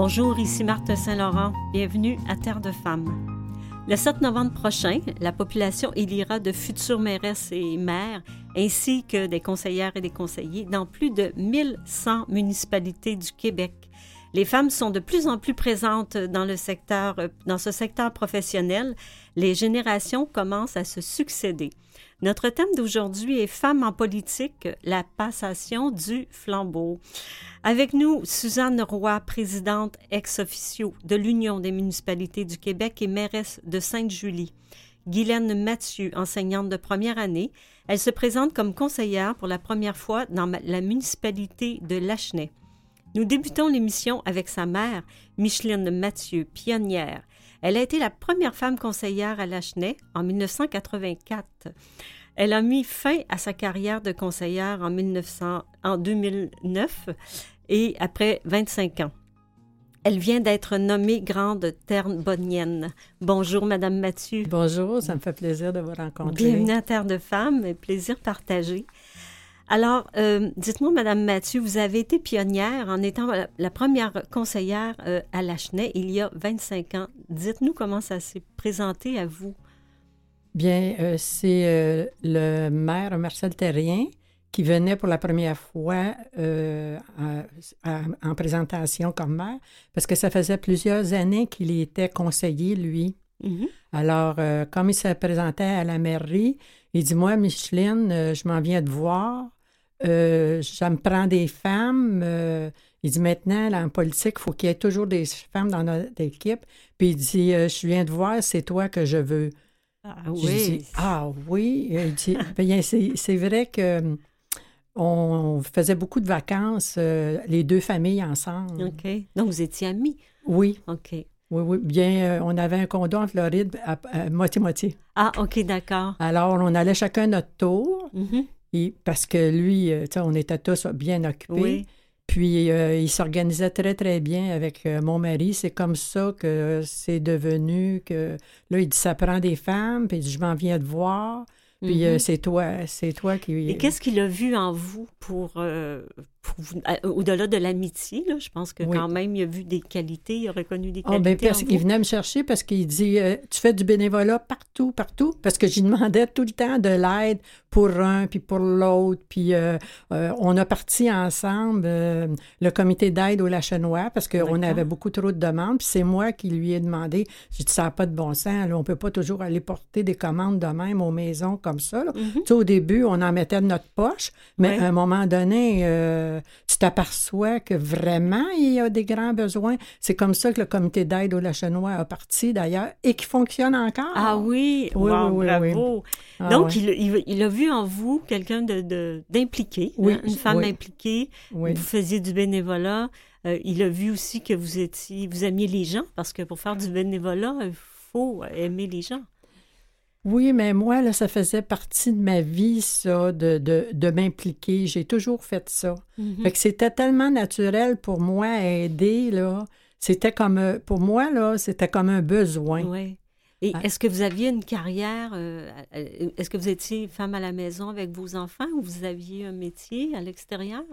Bonjour, ici Marthe Saint-Laurent. Bienvenue à Terre de Femmes. Le 7 novembre prochain, la population élira de futures mairesses et maires, ainsi que des conseillères et des conseillers dans plus de 1100 municipalités du Québec. Les femmes sont de plus en plus présentes dans secteur, dans ce secteur professionnel. Les générations commencent à se succéder. Notre thème d'aujourd'hui est Femmes en politique, la passation du flambeau. Avec nous, Suzanne Roy, présidente ex-officio de l'Union des municipalités du Québec et mairesse de Sainte-Julie. Guylaine Mathieu, enseignante de première année. Elle se présente comme conseillère pour la première fois dans la municipalité de Lachenay. Nous débutons l'émission avec sa mère, Micheline Mathieu, pionnière. Elle a été la première femme conseillère à Lachenay en 1984. Elle a mis fin à sa carrière de conseillère en, 1900, en 2009 et après 25 ans. Elle vient d'être nommée grande Terre bonnienne. Bonjour, Madame Mathieu. Bonjour, ça me fait plaisir de vous rencontrer. Bienvenue à Terre de Femmes, plaisir partagé. Alors, euh, dites-moi, Madame Mathieu, vous avez été pionnière en étant la, première conseillère euh, à Lachenay il y a 25 ans. Dites-nous comment ça s'est présenté à vous. Bien, euh, c'est le maire Marcel Terrien qui venait pour la première fois en présentation comme maire, parce que ça faisait plusieurs années qu'il était conseiller, lui. Mm-hmm. Alors, comme il se présentait à la mairie, il dit, moi, Micheline, je m'en viens de voir. Euh, ça me prend des femmes. Euh, il dit maintenant, en politique, il faut qu'il y ait toujours des femmes dans notre équipe. Puis il dit euh, Je viens de voir, c'est toi que je veux. Ah oui. ah oui. Il dit ben, c'est vrai que on faisait beaucoup de vacances, les deux familles ensemble. OK. Donc, vous étiez amis? Oui. OK. Oui, oui. Bien, on avait un condo en Floride à moitié-moitié. Ah, OK, d'accord. Alors, on allait chacun notre tour. Parce que lui, euh, on était tous bien occupés. Puis euh, il s'organisait très, très bien avec euh, mon mari. C'est comme ça que c'est devenu que là, il dit ça prend des femmes, puis je m'en viens de voir. Puis mm-hmm. c'est toi, c'est toi qui. Et qu'est-ce qu'il a vu en vous pour au-delà de l'amitié, je pense que quand même, il a vu des qualités, il a reconnu des ah, ben, qualités. parce qu'il venait me chercher parce qu'il dit euh, Tu fais du bénévolat partout, partout. Parce que j'y demandais tout le temps de l'aide pour un, puis pour l'autre. Puis euh, euh, on a parti ensemble le comité d'aide au Lachenois parce qu'on avait beaucoup trop de demandes. Puis c'est moi qui lui ai demandé J'ai dit Ça n'a pas de bon sens. on ne peut pas toujours aller porter des commandes de même aux maisons comme ça. Mm-hmm. au début, on en mettait de notre poche, mais à un moment donné, tu t'aperçois que vraiment il y a des grands besoins. C'est comme ça que le comité d'aide au Lachenois a parti d'ailleurs et qui fonctionne encore. Ah oui, oui, oui, bravo. Ah Donc, il, a vu en vous quelqu'un d'impliqué, de, hein, une femme impliquée. Vous faisiez du bénévolat. Euh, il a vu aussi que vous étiez, vous aimiez les gens parce que pour faire du bénévolat, il faut aimer les gens. Oui, mais moi, là, ça faisait partie de ma vie, ça, de, de, m'impliquer. J'ai toujours fait ça. Mm-hmm. Fait que c'était tellement naturel pour moi à aider, là. C'était comme, pour moi, là, c'était comme un besoin. Oui. Et ah. est-ce que vous aviez une carrière, euh, euh, est-ce que vous étiez femme à la maison avec vos enfants ou vous aviez un métier à l'extérieur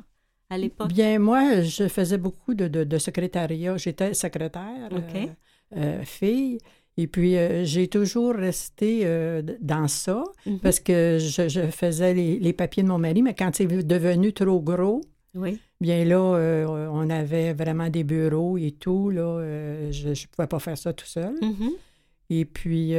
à l'époque? Bien, moi, je faisais beaucoup de, de, secrétariat. J'étais secrétaire, euh, fille. Et puis, euh, j'ai toujours resté euh, dans ça mhm. parce que je, faisais les, papiers de mon mari, mais quand c'est devenu trop gros, oui. bien là, euh, on avait vraiment des bureaux et tout. Là, je ne pouvais pas faire ça tout seul. Mhm. Et puis,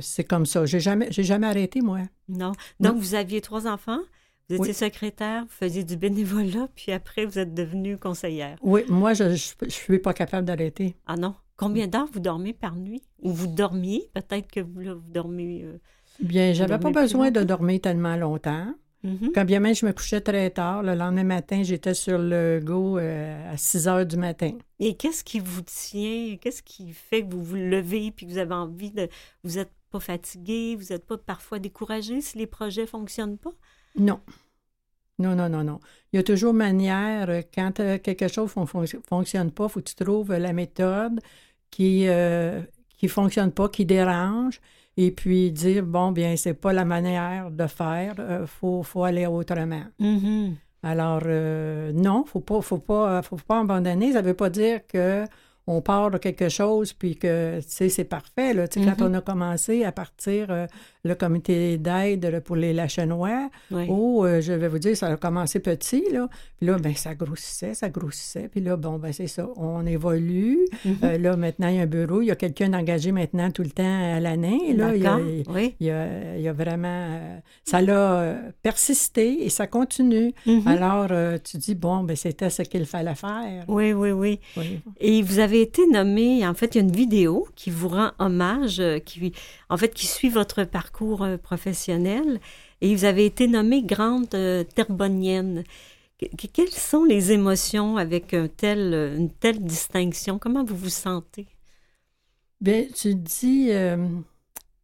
c'est comme ça. J'ai jamais, j'ai jamais arrêté, moi. Non. Donc, vous aviez trois enfants? Vous étiez secrétaire, vous faisiez du bénévolat, puis après, vous êtes devenue conseillère. Oui, moi, je ne suis pas capable d'arrêter. Ah non? Combien d'heures vous dormez par nuit? Ou vous dormiez? Peut-être que vous, vous dormez. Euh, bien, j'avais pas besoin de dormir tellement longtemps. Mm-hmm. Quand bien même je me couchais très tard, le lendemain matin, j'étais sur le go euh, à 6 heures du matin. Et qu'est-ce qui vous tient? Qu'est-ce qui fait que vous vous levez puis que vous avez envie de. Vous n'êtes pas fatigué, vous n'êtes pas parfois découragé si les projets ne fonctionnent pas? Non. Non, non, non, non. Il y a toujours manière, euh, quand quelque chose ne fonctionne pas, il faut que tu trouves la méthode, qui euh, qui fonctionne pas, qui dérange, et puis dire bon bien c'est pas la manière de faire, euh, faut faut aller autrement. Mm-hmm. Alors euh, non, faut pas faut pas faut pas abandonner. Ça veut pas dire que on part de quelque chose, puis que, tu sais, c'est parfait. Là. Tu sais, Quand Mhm. on a commencé à partir euh, le comité d'aide pour les Lachenois, Oui. oh, euh, je vais vous dire, ça a commencé petit, là. Puis là, ben ça grossissait, ça grossissait. Puis là, bon, ben c'est ça, on évolue. Mhm. Euh, là, maintenant, il y a un bureau. Il y a quelqu'un engagé maintenant tout le temps à l'année. Là, il y a. Oui. il y a, il y a vraiment... ça l'a persisté et ça continue. Mhm. Alors, tu dis, bon, ben c'était ce qu'il fallait faire. Oui, oui, oui. Oui. Et vous avez été nommé, en fait, il y a une vidéo qui vous rend hommage, euh, qui, en fait, qui suit votre parcours euh, professionnel. Et vous avez été nommée grande euh, terbonienne. Que- que- quelles sont les émotions avec un tel, une telle distinction? Comment vous vous sentez? Bien, tu dis,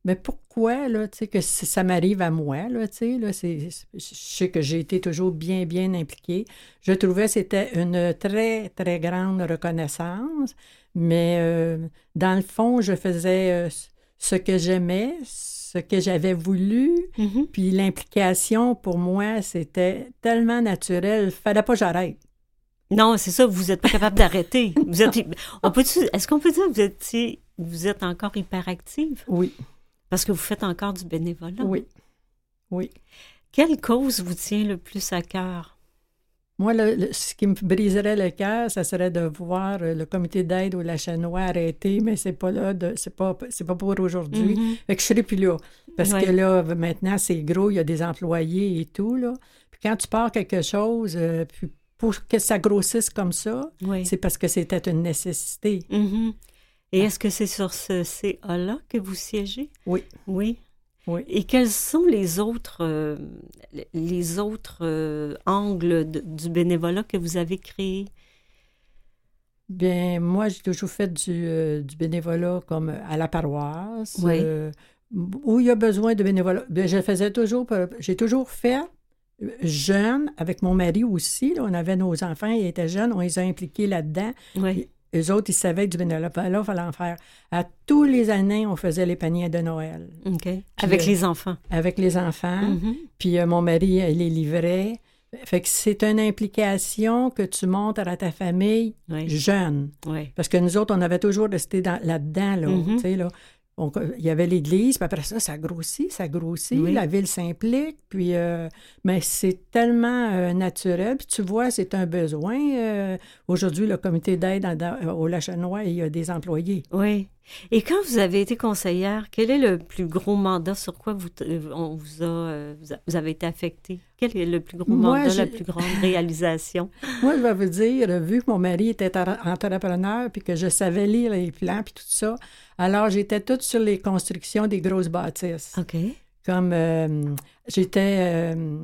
mais pourquoi, là, tu sais, que ça m'arrive à moi, là, tu sais, là, je sais que j'ai été toujours bien, bien impliquée. Je trouvais que c'était une très, très grande reconnaissance, mais euh, dans le fond, je faisais euh, ce que j'aimais, ce que j'avais voulu, Mhm. puis l'implication, pour moi, c'était tellement naturel, fallait pas que j'arrête. Non, c'est ça, vous n'êtes pas capable d'arrêter. Vous êtes, on peut, est-ce qu'on peut dire que vous, étiez, vous êtes encore hyperactive? Oui, Parce que vous faites encore du bénévolat. oui, oui. Quelle cause vous tient le plus à cœur? Moi, le- le- ce qui me briserait le cœur, ça serait de voir euh, le comité d'aide au Lachanois arrêté, mais c'est pas là, c'est pas, c'est pas pour aujourd'hui. Fait que je serai plus là. Parce Ouais. que là, maintenant, c'est gros, il y a des employés et tout, là. Puis quand tu pars quelque chose, euh, puis pour que ça grossisse comme ça, Oui. c'est parce que c'était une nécessité. Mhm. Et est-ce que c'est sur ce CA-là que vous siégez? Oui. Oui. Oui. Et quels sont les autres, euh, les autres euh, angles de- du bénévolat que vous avez créés? Bien, moi, j'ai toujours fait du, euh, du bénévolat comme à la paroisse, Oui. où il y a besoin de bénévolat. Bien, je faisais toujours, j'ai toujours fait jeune, avec mon mari aussi. là, on avait nos enfants, ils étaient jeunes, on les a impliqués là-dedans. Oui. Eux autres, ils savaient que du bénévolat, il fallait en faire. À tous les années, on faisait les paniers de Noël OK. Avec euh, les enfants. avec les enfants. Mhm. Puis euh, mon mari, il les livrait. Fait que c'est une implication que tu montres à ta famille Oui. jeune. Oui. Parce que nous autres, on avait toujours resté dans- là-dedans, là, Mhm. tu sais, là. On- il y avait l'église, puis après ça, ça grossit, ça grossit, Oui. la ville s'implique, puis... euh, mais c'est tellement euh, naturel, puis tu vois, c'est un besoin. euh, Aujourd'hui, le comité d'aide au Lachanois, il y a des employés. Oui. Et quand vous avez été conseillère, quel est le plus gros mandat sur quoi vous, euh, on vous, a, euh, vous, avez été affecté? Quel est le plus gros Moi, mandat, la plus grande réalisation? Moi, je vais vous dire, vu que mon mari était en- entrepreneur, puis que je savais lire les plans, puis tout ça, alors j'étais toute sur les constructions des grosses bâtisses. OK. comme euh, j'étais euh,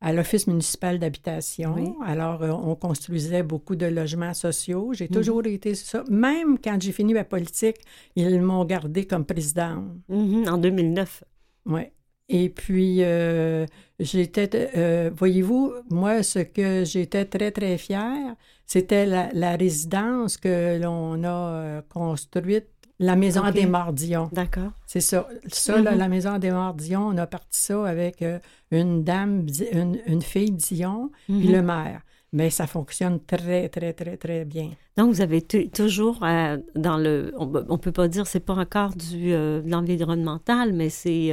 à l'Office municipal d'habitation. Oui. Alors, euh, on construisait beaucoup de logements sociaux. J'ai Mhm. toujours été ça. Même quand j'ai fini ma politique, ils m'ont gardé comme présidente. Mhm, En 2009. Ouais. Et puis, euh, j'étais, euh, voyez-vous, moi, ce que j'étais très, très fière, c'était la, la résidence que l'on a construite, la Maison des Mardillons. D'accord. C'est ça. Ça, là, Mhm. la maison des Mardillons, on a parti ça avec euh, une dame, une, une fille Dion, puis Mhm. le maire. Mais ça fonctionne très, très, très, très bien. Donc, vous avez toujours euh, dans le. On ne peut pas dire c'est pas encore du, euh, de l'environnemental, mais c'est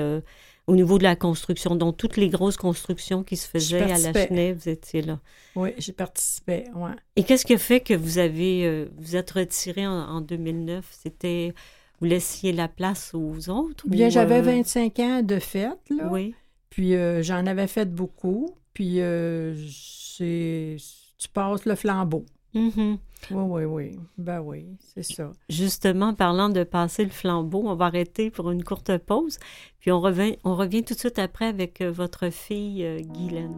au niveau de la construction. Donc, toutes les grosses constructions qui se faisaient à la. Chenet, vous étiez là. Oui, j'y participais, ouais. Et qu'est-ce qui a fait que vous avez. euh, vous êtes retiré en, en 2009? C'était. Vous laissiez la place aux autres? Bien, ou, j'avais euh, 25 ans de fête, là. Oui. Puis euh, j'en avais fait beaucoup. Puis euh, c'est... tu passes le flambeau. Mhm. Oui, oui, oui. Ben oui, c'est ça. Justement, parlant de passer le flambeau, on va arrêter pour une courte pause, puis on revient, on revient tout de suite après avec euh, votre fille euh, Guylaine.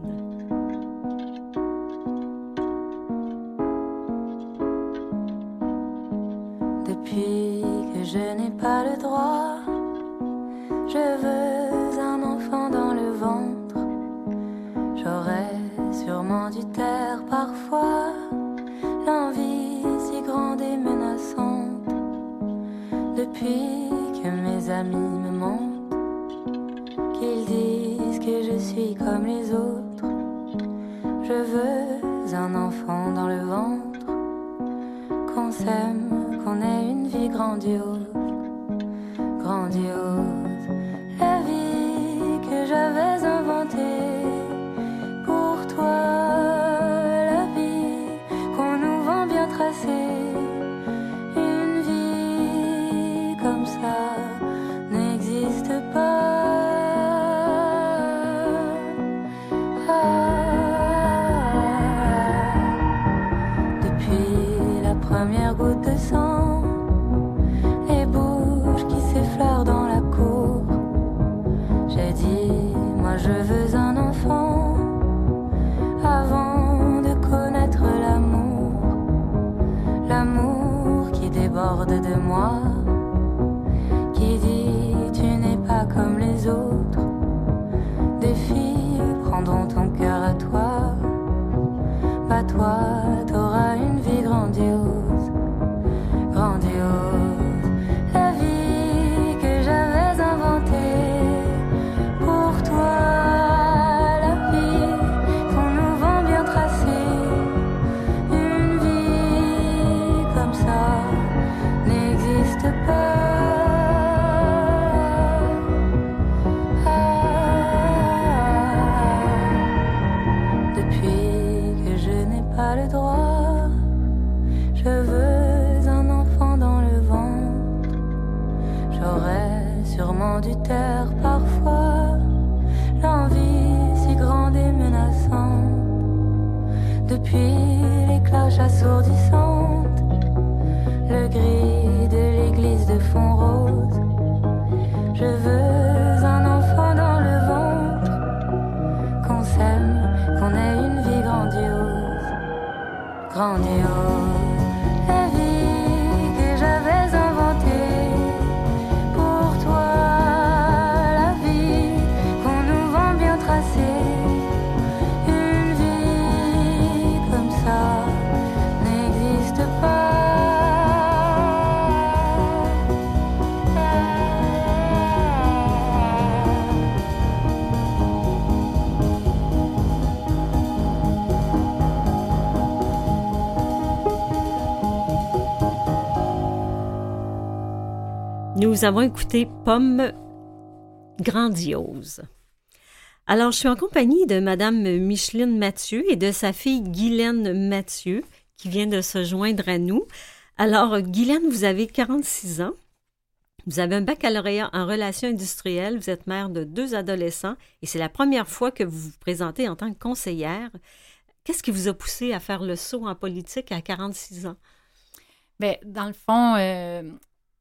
Depuis que je n'ai pas le droit, je veux un enfant dans le ventre. J'aurais sûrement dû taire parfois Depuis que mes amis me mentent, qu'ils disent que je suis comme les autres, je veux un enfant dans le ventre. Qu'on s'aime qu'on ait une vie grandiose, grandiose. Vie comme Nous avons écouté Pomme grandiose. Alors, je suis en compagnie de Madame Micheline Mathieu et de sa fille Guylaine Mathieu qui vient de se joindre à nous. Alors, Guylaine, vous avez 46 ans. Vous avez un baccalauréat en relations industrielles. Vous êtes mère de deux adolescents et c'est la première fois que vous vous présentez en tant que conseillère. Qu'est-ce qui vous a poussé à faire le saut en politique à 46 ans? Bien, dans le fond, euh,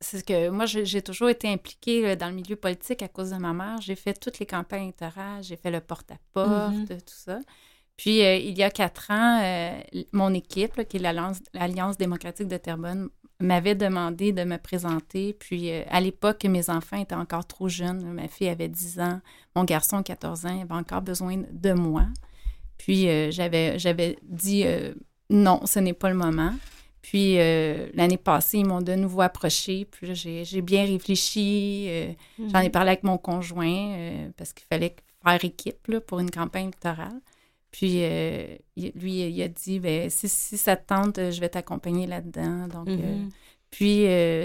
c'est que moi, j'ai toujours été impliquée euh, dans le milieu politique à cause de ma mère. J'ai fait toutes les campagnes électorales, j'ai fait le porte-à-porte, Mhm. tout ça. Puis, euh, il y a quatre ans, euh, mon équipe, là, qui est l'Alliance démocratique de Terrebonne, m'avait demandé de me présenter. Puis, euh, à l'époque, mes enfants étaient encore trop jeunes. Ma fille avait 10 ans, mon garçon 14 ans, avait encore besoin de moi. Puis, j'avais j'avais dit non, ce n'est pas le moment. Puis euh, l'année passée, ils m'ont de nouveau approché. Puis j'ai bien réfléchi. euh, J'en ai parlé avec mon conjoint euh, parce qu'il fallait faire équipe là, pour une campagne électorale. Puis lui, il a dit ben, si, si ça te tente, je vais t'accompagner là-dedans. Donc, Mhm. puis,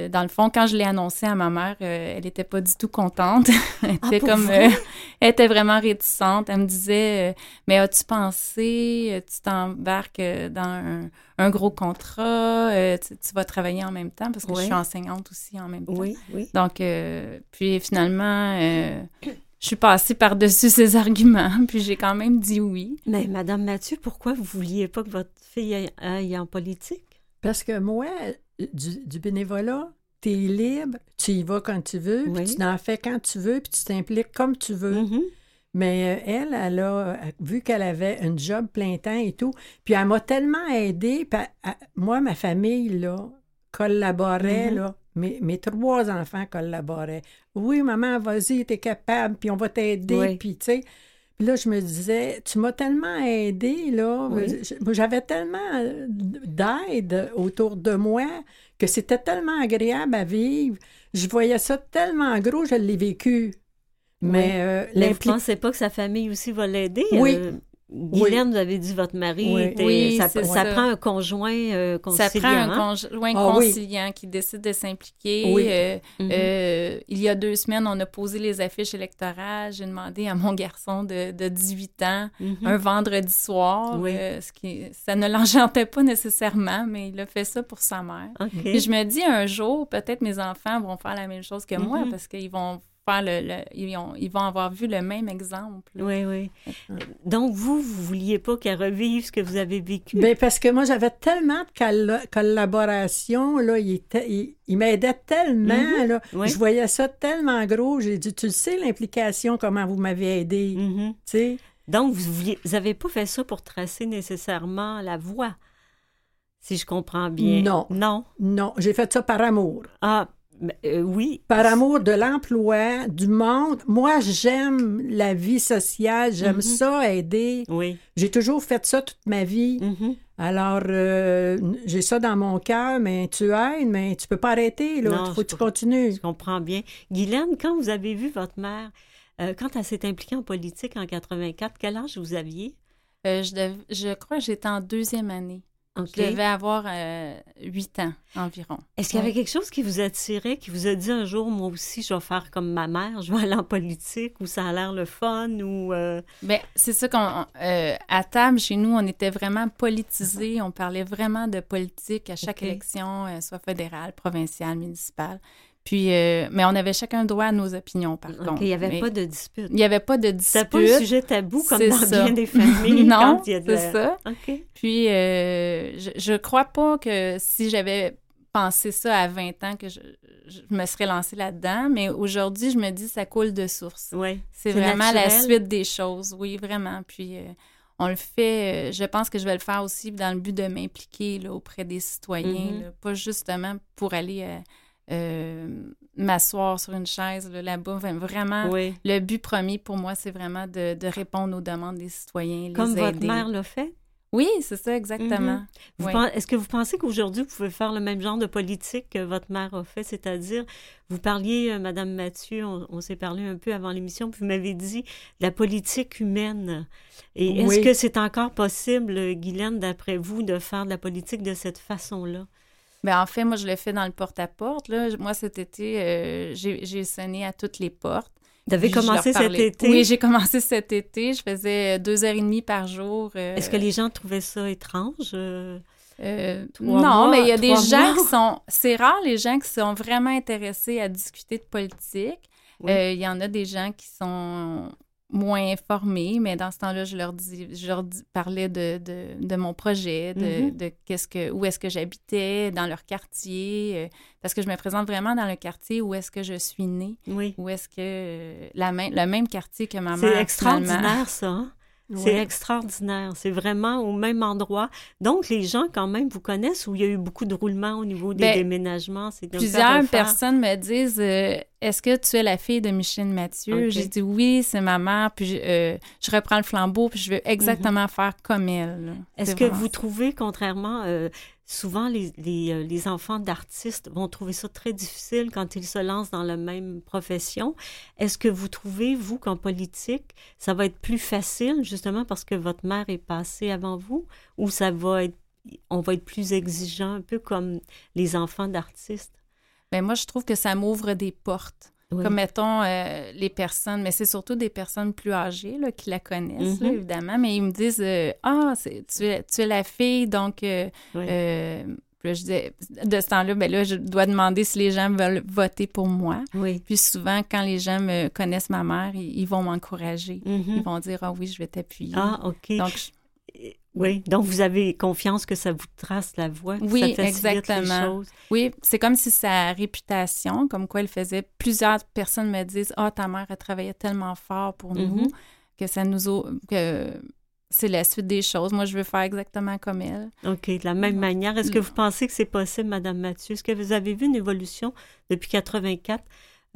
dans le fond, quand je l'ai annoncé à ma mère, elle n'était pas du tout contente. elle Ah, était comme, elle était vraiment réticente. Elle me disait, euh, mais as-tu pensé, euh, tu t'embarques euh, dans un, un gros contrat, tu, tu vas travailler en même temps parce que Ouais. je suis enseignante aussi en même temps. Oui, oui. Donc, euh, puis finalement, euh, je suis passée par-dessus ces arguments, puis j'ai quand même dit oui. Mais Madame Mathieu, pourquoi vous vouliez pas que votre fille aille, aille en politique? Parce que moi, du, du bénévolat, tu es libre, tu y vas quand tu veux, Oui. puis tu en fais quand tu veux, puis tu t'impliques comme tu veux. Mhm. Mais euh, elle, elle a, euh, vu qu'elle avait un job plein temps et tout, puis elle m'a tellement aidée. puis elle- elle- moi, ma famille, là, collaborait, Mhm. là. Mes, mes trois enfants collaboraient. Oui, maman, vas-y, t'es capable, puis on va t'aider, Oui. puis tu sais. Puis là, je me disais, tu m'as tellement aidée, là. Oui. J'avais tellement euh, d'aide autour de moi que c'était tellement agréable à vivre. Je voyais ça tellement gros, je l'ai vécu. Mais euh, Mais vous l'impli- pensez pas que sa famille aussi va l'aider? Oui. euh, Guylaine, vous avez dit votre mari, Oui. était- Oui, ça, c'est ça ça. prend un conjoint euh, Ça conciliant. prend un conjoint Ah oui. conciliant qui décide de s'impliquer. Oui. Euh, Mhm. euh, il y a deux semaines, on a posé les affiches électorales. J'ai demandé à mon garçon de, de 18 ans Mhm. un vendredi soir, Oui. euh, ce qui, ça ne l'enchantait pas nécessairement, mais il a fait ça pour sa mère. OK. Puis je me dis un jour, peut-être mes enfants vont faire la même chose que moi Mhm. parce qu'ils vont faire le, le- ils, ont- ils vont avoir vu le même exemple. Oui, oui. Donc, vous, vous vouliez pas qu'elle revive ce que vous avez vécu? Ben, parce que moi, j'avais tellement de colla- collaboration, là, il, était- il, il m'aidait tellement, Mhm. là. Oui. Je voyais ça tellement gros, j'ai dit, tu le sais, l'implication, comment vous m'avez aidé, tu Mhm. sais? Donc, vous vouliez, vous avez pas fait ça pour tracer nécessairement la voie, si je comprends bien? Non. Non? Non, j'ai fait ça par amour. Ah, euh, oui. Par amour de l'emploi, du monde. Moi, j'aime la vie sociale, j'aime Mhm. ça, aider. Oui. J'ai toujours fait ça toute ma vie. Mhm. Alors, euh, j'ai ça dans mon cœur, mais tu aides, mais tu peux pas arrêter, là. Il faut je que tu comprends. continues. Je comprends bien. Guylaine, quand vous avez vu votre mère, euh, quand elle s'est impliquée en politique en 84, quel âge vous aviez? Euh, je, dev- je crois que j'étais en deuxième année. Je devais avoir euh, huit ans environ. Est-ce qu'il y avait Oui. quelque chose qui vous attirait, qui vous a dit un jour, moi aussi, je vais faire comme ma mère, je vais aller en politique, ou ça a l'air le fun, ou... euh, Ben, c'est ça qu'on. euh, à table, chez nous, on était vraiment politisés. On parlait vraiment de politique à chaque élection, euh, soit fédérale, provinciale, municipale. Puis, euh, mais on avait chacun droit à nos opinions, par OK, contre. il n'y avait Mais pas de dispute. Il n'y avait pas de dispute. pas un sujet tabou comme C'est dans ça. bien des familles. non, de c'est ça. Puis, euh, je, je crois pas que si j'avais pensé ça à 20 ans, que je, je me serais lancée là-dedans. Mais aujourd'hui, je me dis, ça coule de source. Oui. C'est C'est vraiment la suite des choses, oui, vraiment. Puis euh, on le fait, euh, je pense que je vais le faire aussi dans le but de m'impliquer auprès des citoyens, Mhm. là, pas justement pour aller euh, m'asseoir sur une chaise là, là-bas. Enfin, Vraiment, Oui. le but premier pour moi, c'est vraiment de, de répondre aux demandes des citoyens, les Comme votre mère l'a fait? Oui, c'est ça, exactement. Mhm. Oui. pen- Est-ce que vous pensez qu'aujourd'hui, vous pouvez faire le même genre de politique que votre mère a fait? C'est-à-dire, vous parliez, euh, Madame Mathieu, on, on s'est parlé un peu avant l'émission, puis vous m'avez dit la politique humaine. Et est-ce que c'est encore possible, euh, Guylaine, d'après vous, de faire de la politique de cette façon-là? Ben, en fait, moi, je le fais dans le porte-à-porte. là. Moi, cet été, euh, j'ai sonné à toutes les portes. Vous avez commencé cet été? Oui, j'ai commencé cet été. Je faisais deux heures et demie par jour. euh, Est-ce que les gens trouvaient ça étrange? euh? euh, non, mois, mais il y a des gens qui sont... C'est rare, les gens qui sont vraiment intéressés à discuter de politique. Oui. Euh, Il y en a des gens qui sont moins informés, mais dans ce temps-là, je leur dis, je leur dis- parlais de, de, de mon projet, de, Mhm. de qu'est-ce que, où est-ce que j'habitais, dans leur quartier, euh, parce que je me présente vraiment dans le quartier où est-ce que je suis née, Oui. où est-ce que euh, la même, le même quartier que ma mère. C'est extraordinaire, ça. hein? C'est extraordinaire. C'est vraiment au même endroit. Donc, les gens, quand même, vous connaissent ou il y a eu beaucoup de roulements au niveau des Ben, déménagements? Plusieurs personnes me disent euh, Est-ce que tu es la fille de Micheline Mathieu? Ok. J'ai dit oui, c'est ma mère. Puis je, euh, je reprends le flambeau, puis je veux exactement faire comme elle. Mhm. Est-ce que vous trouvez, contrairement, euh, souvent euh, les enfants d'artistes vont trouver ça très difficile quand ils se lancent dans la même profession. Est-ce que vous trouvez, vous, qu'en politique, ça va être plus facile, justement parce que votre mère est passée avant vous, ou ça va être, on va être plus exigeant, un peu comme les enfants d'artistes? Ben, moi, je trouve que ça m'ouvre des portes. Oui. Comme, mettons, euh, les personnes, mais c'est surtout des personnes plus âgées là, qui la connaissent, là, Mhm. évidemment, mais ils me disent euh, Ah, c'est- tu, es, tu es la fille, donc. euh, Oui. puis là, je disais, de ce temps-là, ben là, je dois demander si les gens veulent voter pour moi. oui. Puis souvent, quand les gens me connaissent ma mère, ils, ils vont m'encourager. Mhm. Ils vont dire Ah oui, je vais t'appuyer. Ah, OK. Donc, je- Oui, donc vous avez confiance que ça vous trace la voie, que Oui, ça exactement. les choses. oui, c'est comme si sa réputation, comme quoi elle faisait, plusieurs personnes me disent Ah, ta mère, elle travaillait tellement fort pour nous Mhm. que ça nous a. que c'est la suite des choses. Moi, je veux faire exactement comme elle. OK, de la même manière. Est-ce que vous pensez que c'est possible, Madame Mathieu? Est-ce que vous avez vu une évolution depuis 84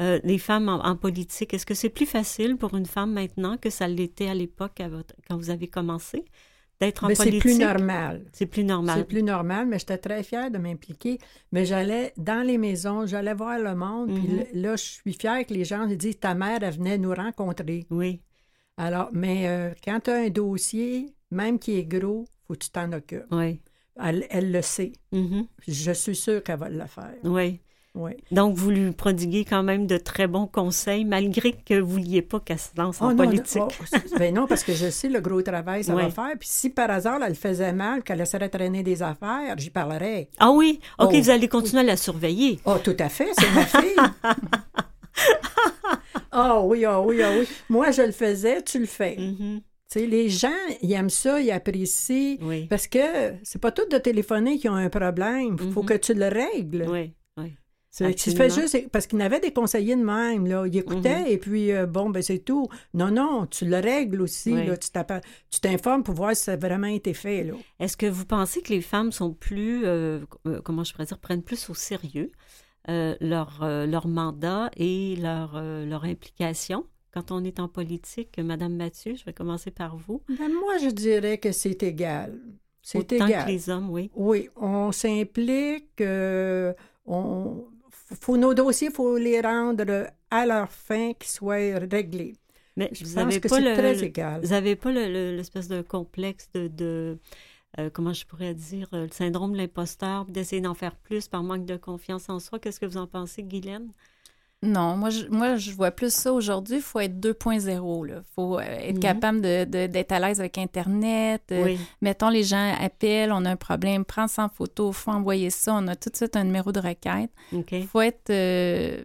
euh, les femmes en, en politique? Est-ce que c'est plus facile pour une femme maintenant que ça l'était à l'époque quand vous avez commencé? D'être en Ben, c'est plus normal. C'est plus normal. C'est plus normal, mais j'étais très fière de m'impliquer. Mais j'allais dans les maisons, j'allais voir le monde. Puis Mhm. là, là, je suis fière que les gens disent Ta mère, elle venait nous rencontrer. Oui. Alors, mais euh, quand tu as un dossier, même qui est gros, faut que tu t'en occupes. Oui. Elle, elle le sait. Mhm. Je suis sûre qu'elle va le faire. Oui. Donc, vous lui prodiguez quand même de très bons conseils, malgré que vous ne vouliez pas qu'elle se lance en Oh, non, politique. non, oh, c'est- ben non, parce que je sais le gros travail ça va faire. Puis si par hasard, elle faisait mal, qu'elle laisserait traîner des affaires, j'y parlerais. Ah oui? OK, Oh, vous allez continuer à la surveiller. Oh, tout à fait, c'est ma fille. Ah oui, ah oui, ah oui. Moi, je le faisais, tu le fais. Mhm. Sais, les gens, ils aiment ça, ils apprécient. Oui. Parce que c'est pas tout de téléphoner qui ont un problème. Il faut Mhm. que tu le règles. Oui. Oui. C'est- Tu fais juste parce qu'il y avait des conseillers de même, là. Ils écoutaient Mhm. et puis, euh, bon, ben c'est tout. Non, non, tu le règles aussi, Oui. là. Tu t'informes pour voir si ça a vraiment été fait, là. Est-ce que vous pensez que les femmes sont plus, euh, euh, comment je pourrais dire, prennent plus au sérieux euh, leur, leur mandat et leur, leur implication? Quand on est en politique? Madame Mathieu, je vais commencer par vous. Ben, moi, je dirais que c'est égal. C'est égal. que les hommes, oui. Oui, on s'implique, euh, on faut nos dossiers, il faut les rendre à leur fin, qu'ils soient réglés. Mais Je vous pense n'avez que pas, c'est très égal. vous avez pas le- le- l'espèce de complexe de, de, euh, comment je pourrais dire, euh, le syndrome de l'imposteur, d'essayer d'en faire plus par manque de confiance en soi. Qu'est-ce que vous en pensez, Guylaine? Non, moi je, moi, je vois plus ça aujourd'hui. Il faut être 2.0. Il faut euh, être Mhm. capable de- de- d'être à l'aise avec Internet. Euh, oui. Mettons, les gens appellent, on a un problème, prends ça en photo, faut envoyer ça. On a tout de suite un numéro de requête. Il faut être. euh,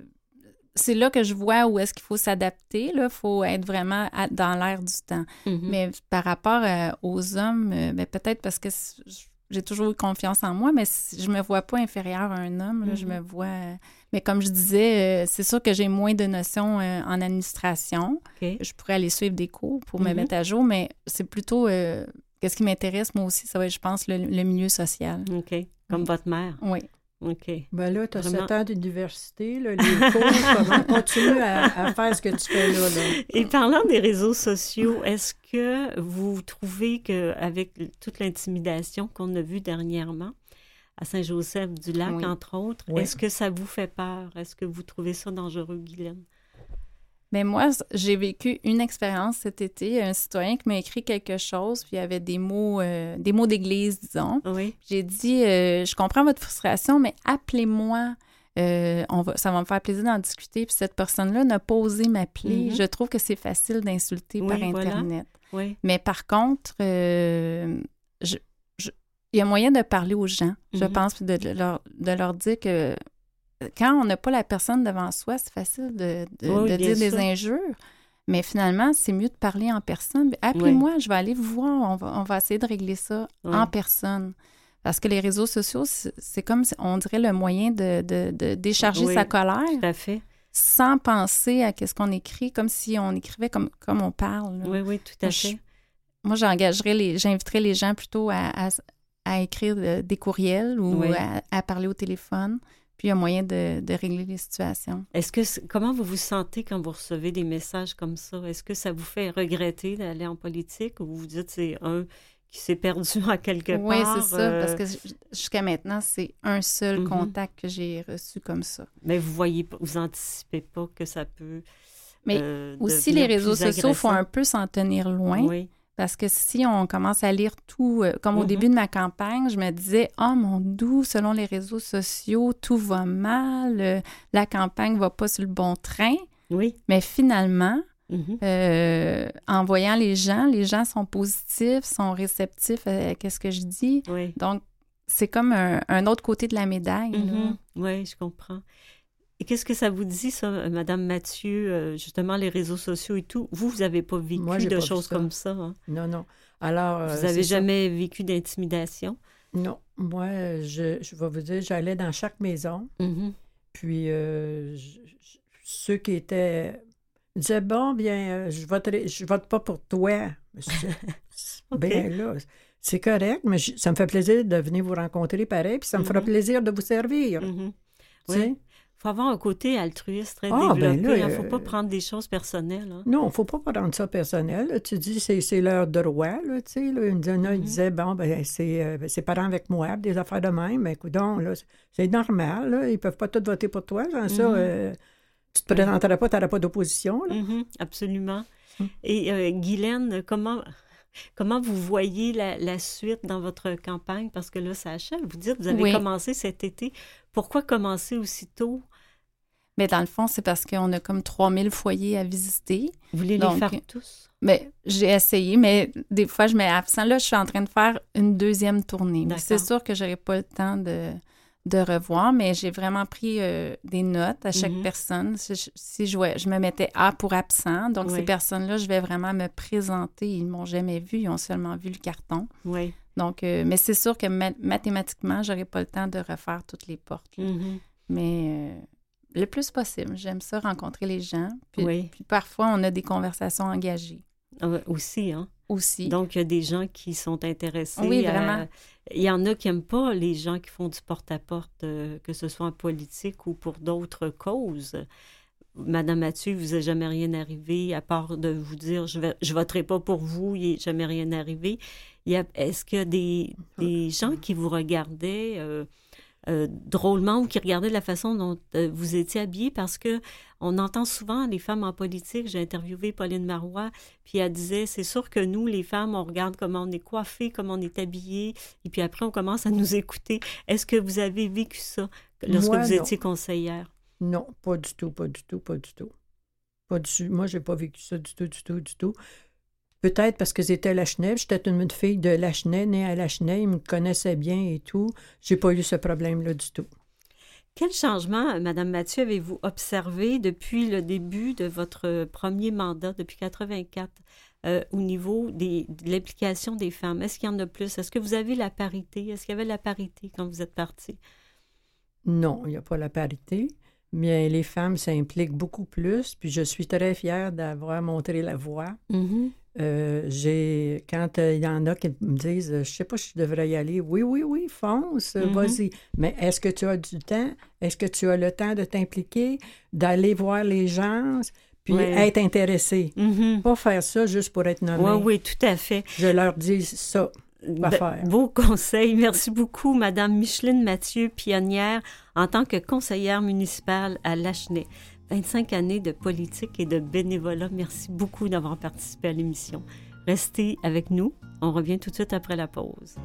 c'est là que je vois où est-ce qu'il faut s'adapter. Il faut être vraiment à- dans l'air du temps. Mhm. Mais par rapport euh, aux hommes, euh, ben, peut-être parce que c- j'ai toujours eu confiance en moi, mais je me vois pas inférieure à un homme. là, Je Mhm. me vois. mais comme je disais, euh, c'est sûr que j'ai moins de notions euh, en administration. Je pourrais aller suivre des cours pour me Mhm. mettre à jour, mais c'est plutôt. euh, Qu'est-ce qui m'intéresse, moi aussi, ça va être, je pense, le, le milieu social. OK. Comme Oui. votre mère. Oui. OK. Ben là, tu as Vraiment. 7 ans d'université, les cours, comment continue à, à faire ce que tu fais là. là? Et parlant des réseaux sociaux, est-ce que vous trouvez qu'avec toute l'intimidation qu'on a vue dernièrement à Saint-Joseph-du-Lac, Oui. entre autres, Oui. est-ce que ça vous fait peur? Est-ce que vous trouvez ça dangereux, Guylaine? Mais moi, j'ai vécu une expérience cet été. Un citoyen qui m'a écrit quelque chose, puis il y avait des mots, euh, des mots d'église, disons. Oui. J'ai dit, euh, je comprends votre frustration, mais appelez-moi. Euh, on va, ça va me faire plaisir d'en discuter. Puis cette personne-là n'a pas osé m'appeler. Mhm. Je trouve que c'est facile d'insulter Oui, par voilà. Internet. Oui. Mais par contre, je- je- il y a moyen de parler aux gens, je Mhm. pense, puis de, de leur, de leur dire que quand on n'a pas la personne devant soi, c'est facile de, de- Oui, de bien dire des injures. Mais finalement, c'est mieux de parler en personne. Appelez-moi, je vais aller vous voir. On va, on va essayer de régler ça Oui. en personne. Parce que les réseaux sociaux, c'est comme, si- on dirait, le moyen de, décharger sa colère Tout à fait. sans penser à ce qu'on écrit, comme si on écrivait comme, comme on parle. là. Oui, oui, tout à je- fait. Moi, j'engagerais les, j'inviterais les gens plutôt à, à- à écrire euh, des courriels ou à, à parler au téléphone. Puis il y a moyen de, de régler les situations. Est-ce que comment vous vous sentez quand vous recevez des messages comme ça? Est-ce que ça vous fait regretter d'aller en politique ou vous vous dites c'est un qui s'est perdu à quelque Oui, part? c'est ça. euh, Parce que j- jusqu'à maintenant, c'est un seul Mhm. contact que j'ai reçu comme ça. Mais vous voyez pas, vous anticipez pas que ça peut. Mais euh, Aussi, les réseaux sociaux, agressant? un peu s'en tenir loin. Oui. Parce que si on commence à lire tout, euh, comme au Mhm. début de ma campagne, je me disais, oh mon doux, selon les réseaux sociaux, tout va mal, euh, la campagne va pas sur le bon train. Oui. Mais finalement, Mhm. euh, en voyant les gens, les gens sont positifs, sont réceptifs à ce que je dis. Oui. Donc, c'est comme un, un autre côté de la médaille. Mhm. Oui, je comprends. Et qu'est-ce que ça vous dit, ça, euh, Madame Mathieu, euh, justement, les réseaux sociaux et tout? Vous, vous n'avez pas vécu Moi, de pas choses ça. comme ça. hein? Non, non. Alors, euh, Vous n'avez ça. jamais vécu d'intimidation? Non. Moi, je, je vais vous dire, j'allais dans chaque maison, Mhm. puis euh, je- je- ceux qui étaient disaient, bon, bien, je voterai, je vote pas pour toi. Je disais, OK. Bien là, c'est correct, mais je- ça me fait plaisir de venir vous rencontrer pareil, puis ça me fera Mhm. plaisir de vous servir. Mhm. sais? Oui. Il faut avoir un côté altruiste très Ah, ben développé. Il là, ne faut pas euh, prendre des choses personnelles. hein. Non, il ne faut pas prendre ça personnel. là. Tu dis, c'est, c'est leur droit. Là, tu sais, là. Il, disait, Mhm. disait, bon, ben, c'est euh, ben, ses parents avec moi, des affaires de même. Ben, là, c'est- normal. Là. Ils ne peuvent pas tous voter pour toi. Sans ça, Mhm. euh, tu te présenterais pas, tu n'aurais pas d'opposition. là. Mhm, absolument. Et euh, Guylaine, comment, comment vous voyez la, la, suite dans votre campagne? Parce que là, ça achève. Vous dites, vous avez Oui. commencé cet été. Pourquoi commencer aussitôt? Mais dans le fond, c'est parce qu'on a comme 3000 foyers à visiter. Vous voulez les faire tous? Mais j'ai essayé, mais des fois, je mets absent. Là, je suis en train de faire une deuxième tournée. C'est sûr que j'aurai pas le temps de, de revoir, mais j'ai vraiment pris euh, des notes à chaque Mhm. personne. Si, je, si je, ouais, je me mettais A pour absent, donc Oui. ces personnes-là, je vais vraiment me présenter. Ils ne m'ont jamais vu, ils ont seulement vu le carton. Oui. Donc, euh, mais c'est sûr que ma- mathématiquement, j'aurai pas le temps de refaire toutes les portes. Mhm. Mais euh, le plus possible, j'aime ça rencontrer les gens. Puis, Oui. puis parfois, on a des conversations engagées ouais, aussi, hein? aussi. Donc, il y a des gens qui sont intéressés. Oui, vraiment. Il y en a qui n'aiment pas les gens qui font du porte-à-porte, euh, que ce soit en politique ou pour d'autres causes. Madame Mathieu, vous n'est jamais rien arrivé, à part de vous dire je ne je voterai pas pour vous, il n'est jamais rien arrivé. Est-ce qu'il y a des, des gens qui vous regardaient euh, euh, drôlement ou qui regardaient la façon dont euh, vous étiez habillée? Parce que on entend souvent les femmes en politique. J'ai interviewé Pauline Marois, puis elle disait c'est sûr que nous, les femmes, on regarde comment on est coiffées, comment on est habillées, et puis après, on commence à nous écouter. Est-ce que vous avez vécu ça lorsque Moi, vous non. étiez conseillère? Non, pas du tout, pas du tout, pas du tout. Pas du Moi, j'ai pas vécu ça du tout, du tout, du tout. Peut-être parce que j'étais à Lachenay, j'étais une fille de Lachenay, née à Lachenay, ils me connaissaient bien et tout. J'ai pas eu ce problème-là du tout. Quel changement, euh, Madame Mathieu, avez-vous observé depuis le début de votre premier mandat, depuis 84, euh, au niveau des, de l'implication des femmes? Est-ce qu'il y en a plus? Est-ce que vous avez la parité? Est-ce qu'il y avait la parité quand vous êtes parti? Non, il n'y a pas la parité, mais les femmes s'impliquent beaucoup plus, puis je suis très fière d'avoir montré la voie. Euh, j'ai quand euh, il y en a qui me disent je sais pas si je devrais y aller oui oui oui fonce Mhm. vas-y mais est-ce que tu as du temps? Est-ce que tu as le temps de t'impliquer d'aller voir les gens puis Oui. être intéressé? Mhm. pas faire ça juste pour être nommé Oui, oui, tout à fait. je leur dis ça Ben, faire? Beau conseil. Merci beaucoup, Madame Micheline Mathieu, pionnière en tant que conseillère municipale à Lachenay. 25 années de politique et de bénévolat. Merci beaucoup d'avoir participé à l'émission. Restez avec nous. On revient tout de suite après la pause.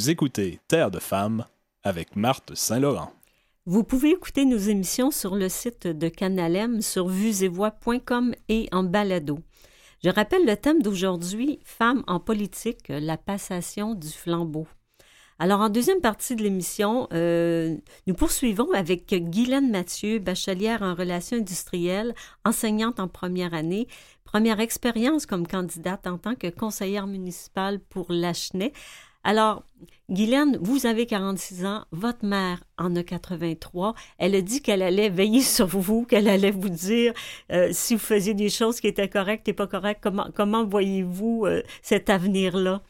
Vous écoutez Terre de femmes avec Marthe Saint-Laurent. Vous pouvez écouter nos émissions sur le site de Canalem sur vuesetvoix.com et en balado. Je rappelle le thème d'aujourd'hui, Femmes en politique, la passation du flambeau. Alors, en deuxième partie de l'émission, euh, nous poursuivons avec Guylaine Mathieu, bachelière en relations industrielles, enseignante en première année, première expérience comme candidate en tant que conseillère municipale pour Lachenay. Alors, Guylaine, vous avez 46 ans, votre mère en a 83. Elle a dit qu'elle allait veiller sur vous, qu'elle allait vous dire euh, si vous faisiez des choses qui étaient correctes et pas correctes. Comment, comment voyez-vous euh, cet avenir-là?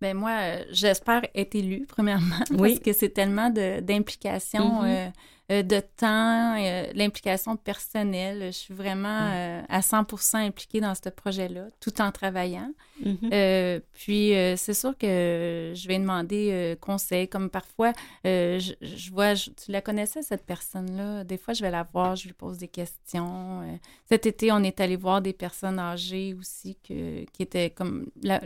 Ben moi, euh, j'espère être élue, premièrement, Oui. parce que c'est tellement de- d'implication, euh, euh, de temps, euh, l'implication personnelle. Je suis vraiment euh, à 100% impliquée dans ce projet-là, tout en travaillant. Mhm. Euh, puis, euh, c'est sûr que je vais demander euh, conseil, comme parfois, euh, je, je vois, je- tu la connaissais, cette personne-là? Des fois, je vais la voir, je lui pose des questions. Euh, cet été, on est allé voir des personnes âgées aussi que, qui étaient comme la-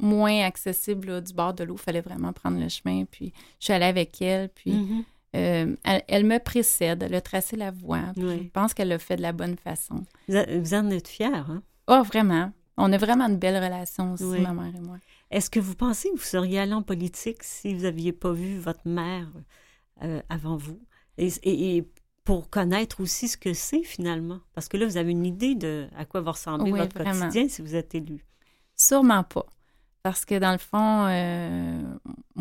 moins accessibles là, du bord de l'eau. Il fallait vraiment prendre le chemin. Puis, je suis allée avec elle. Puis, Mhm. Euh, elle, elle me précède, elle a tracé la voie. Oui. Je pense qu'elle l'a fait de la bonne façon. Vous, en êtes fière, hein? Oh, vraiment. On a vraiment une belle relation aussi, Oui. ma mère et moi. Est-ce que vous pensez que vous seriez allé en politique si vous n'aviez pas vu votre mère euh, avant vous? Et, et- et pour connaître aussi ce que c'est finalement? Parce que là, vous avez une idée de à quoi va ressembler Oui, votre vraiment. quotidien si vous êtes élu. Sûrement pas. Parce que dans le fond, euh,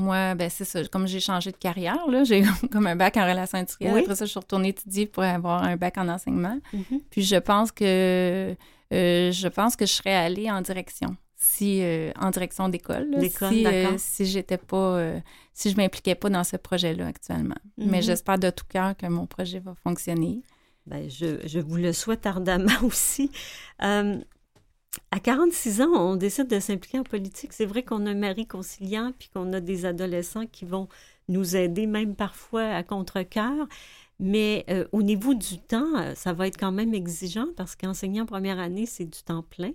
moi, ben c'est ça. Comme j'ai changé de carrière, là, j'ai comme un bac en relations industrielles. Oui. Après ça, je suis retournée étudier pour avoir un bac en enseignement. Mhm. Puis je pense que euh, je pense que je serais allée en direction si euh, en direction d'école. si, euh, si j'étais pas, euh, si je m'impliquais pas dans ce projet-là actuellement. Mais Mhm. j'espère de tout cœur que mon projet va fonctionner. Ben, je, je vous le souhaite ardemment aussi. Euh, à 46 ans, on décide de s'impliquer en politique. C'est vrai qu'on a un mari conciliant, puis qu'on a des adolescents qui vont nous aider, même parfois à contre-cœur. Mais euh, au niveau du temps, euh, ça va être quand même exigeant parce qu'enseigner en première année, c'est du temps plein.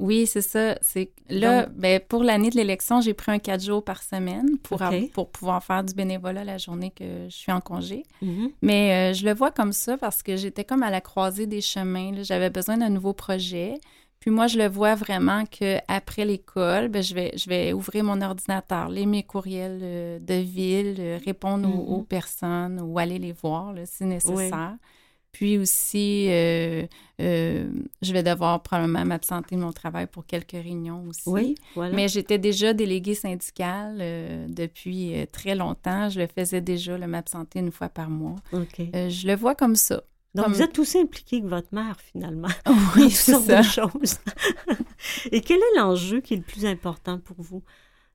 Oui, c'est ça. C'est là, Donc- ben, pour l'année de l'élection, j'ai pris un quatre jours par semaine pour, pour pouvoir faire du bénévolat la journée que je suis en congé. Mhm. Mais euh, je le vois comme ça parce que j'étais comme à la croisée des chemins. J'avais besoin d'un nouveau projet. Puis moi, je le vois vraiment que après l'école, ben, je, vais, je vais ouvrir mon ordinateur, lire mes courriels euh, de ville, euh, répondre aux, Mhm. aux personnes ou aller les voir là, si nécessaire. Puis aussi, euh, je vais devoir probablement m'absenter de mon travail pour quelques réunions aussi. Oui, voilà. Mais j'étais déjà déléguée syndicale depuis très longtemps. Je le faisais déjà, le m'absenter une fois par mois. OK. Euh, je le vois comme ça. Donc, comme- vous êtes aussi impliqué que votre mère, finalement. Oui, dans toutes c'est ça. choses. Et quel est l'enjeu qui est le plus important pour vous?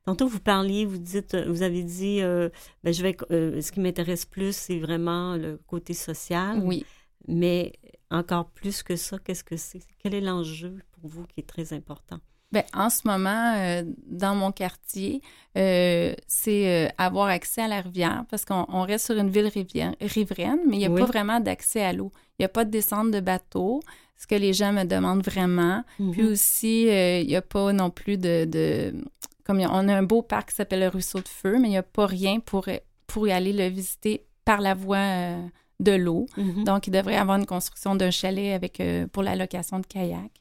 Tantôt, vous parliez, vous dites, euh, vous avez dit, euh, ben, je vais, euh, ce qui m'intéresse plus, c'est vraiment le côté social. Oui. Mais encore plus que ça, qu'est-ce que c'est? Quel est l'enjeu pour vous qui est très important? Ben, en ce moment, euh, dans mon quartier, euh, c'est euh, avoir accès à la rivière parce qu'on on reste sur une ville rivière- riveraine, mais il n'y a Oui. pas vraiment d'accès à l'eau. Il n'y a pas de descente de bateau, ce que les gens me demandent vraiment. Puis Mhm. aussi, euh, il n'y a pas non plus de... de- comme a- on a un beau parc qui s'appelle le Ruisseau de Feu, mais il n'y a pas rien pour, pour y aller le visiter par la voie de l'eau. Mhm. Donc, il devrait y avoir une construction d'un chalet avec, pour la location de kayak,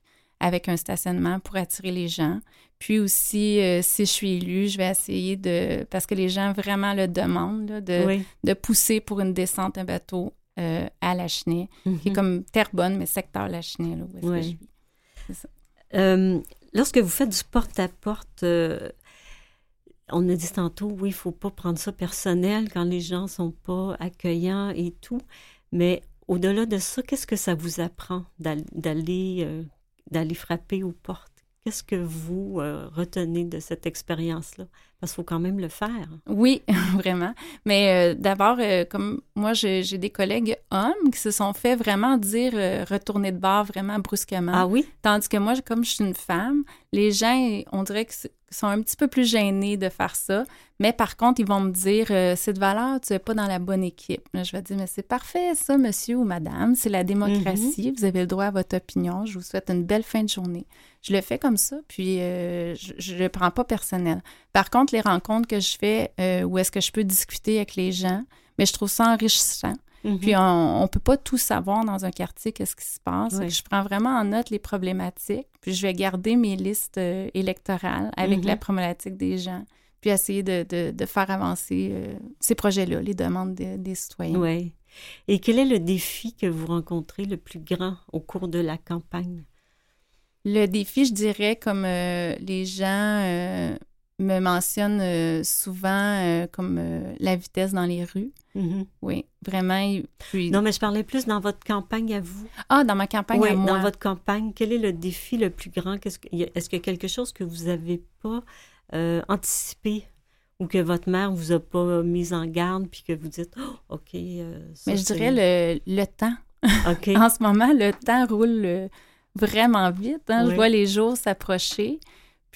avec un stationnement pour attirer les gens. Puis aussi, euh, si je suis élue, je vais essayer de, parce que les gens vraiment le demandent, là, de, oui. de pousser pour une descente un bateau euh, à Lachenay, qui est comme Terrebonne, mais secteur Lachenay, là, où est-ce que je vis. Euh, lorsque vous faites du porte-à-porte, on a dit tantôt, oui, il faut pas prendre ça personnel quand les gens sont pas accueillants et tout. Mais au-delà de ça, qu'est-ce que ça vous apprend d'al- d'aller d'aller frapper aux portes? Qu'est-ce que vous euh, retenez de cette expérience-là? Parce qu'il faut quand même le faire. Oui, vraiment. Mais euh, d'abord, euh, comme moi, j'ai des collègues hommes qui se sont fait vraiment dire euh, retourner de bord vraiment brusquement. Ah oui? Tandis que moi, comme je suis une femme, les gens, on dirait c'est- sont un petit peu plus gênés de faire ça. Mais par contre, ils vont me dire cette valeur, tu n'es pas dans la bonne équipe. Là, je vais dire mais c'est parfait, ça, monsieur ou madame. C'est la démocratie. Vous avez le droit à votre opinion. Je vous souhaite une belle fin de journée. Je le fais comme ça, puis je ne le prends pas personnel. Par contre, les rencontres que je fais euh, où est-ce que je peux discuter avec les gens, mais je trouve ça enrichissant. Mhm. Puis on ne peut pas tout savoir dans un quartier, qu'est-ce qui se passe. Oui. Je prends vraiment en note les problématiques, puis je vais garder mes listes euh, électorales avec Mhm. la problématique des gens, puis essayer de, de- de faire avancer euh, ces projets-là, les demandes de- des citoyens. Oui. Et quel est le défi que vous rencontrez le plus grand au cours de la campagne? Le défi, je dirais, comme euh, les gens me mentionnent euh, souvent, euh, comme euh, la vitesse dans les rues. Mhm. Oui, vraiment. Puis... Non, mais je parlais plus dans votre campagne à vous. Ah, dans ma campagne Oui, à moi. dans votre campagne, quel est le défi le plus grand? Y Est-ce qu'il y a quelque chose que vous n'avez pas anticipé ou que votre mère vous a pas mis en garde puis que vous dites, Oh, OK. ça, Mais je dirais le, le temps. OK. En ce moment, le temps roule vraiment vite. hein. Oui. Je vois les jours s'approcher.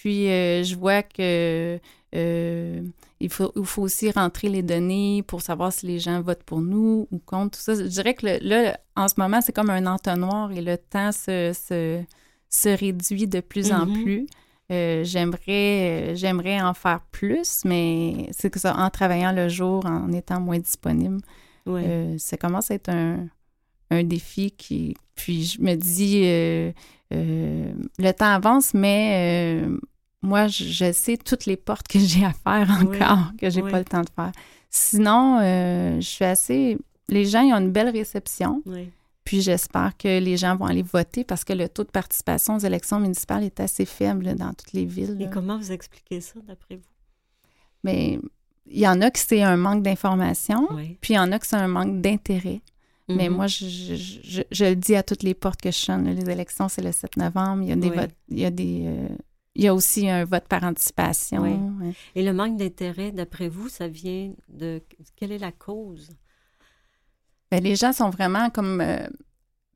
Puis euh, je vois que euh, il, faut, il faut aussi rentrer les données pour savoir si les gens votent pour nous ou contre. Tout ça. Je dirais que le- là, en ce moment, c'est comme un entonnoir et le temps se, se, se réduit de plus en Mhm. plus. Euh, j'aimerais, j'aimerais en faire plus, mais c'est que ça, en travaillant le jour, en étant moins disponible, Ouais. euh, ça commence à être un, un défi qui. Puis je me dis, euh, euh, le temps avance, mais euh, moi, je, je sais toutes les portes que j'ai à faire Oui, encore, que j'ai oui. pas le temps de faire. Sinon, je suis assez. Les gens, ils ont une belle réception. Oui. Puis j'espère que les gens vont aller voter parce que le taux de participation aux élections municipales est assez faible là, dans toutes les villes. Et comment vous expliquez ça, d'après vous? Mais il y en a que c'est un manque d'information, Oui. puis il y en a que c'est un manque d'intérêt. Mais Mhm. moi, je, je, je- je le dis à toutes les portes que je sonne. Les élections, c'est le 7 novembre. Il y a des Oui. votes, il y a des, euh, il y a aussi un vote par anticipation. Oui. ouais. Et le manque d'intérêt, d'après vous, ça vient de... Quelle est la cause? Ben, les gens sont vraiment comme euh,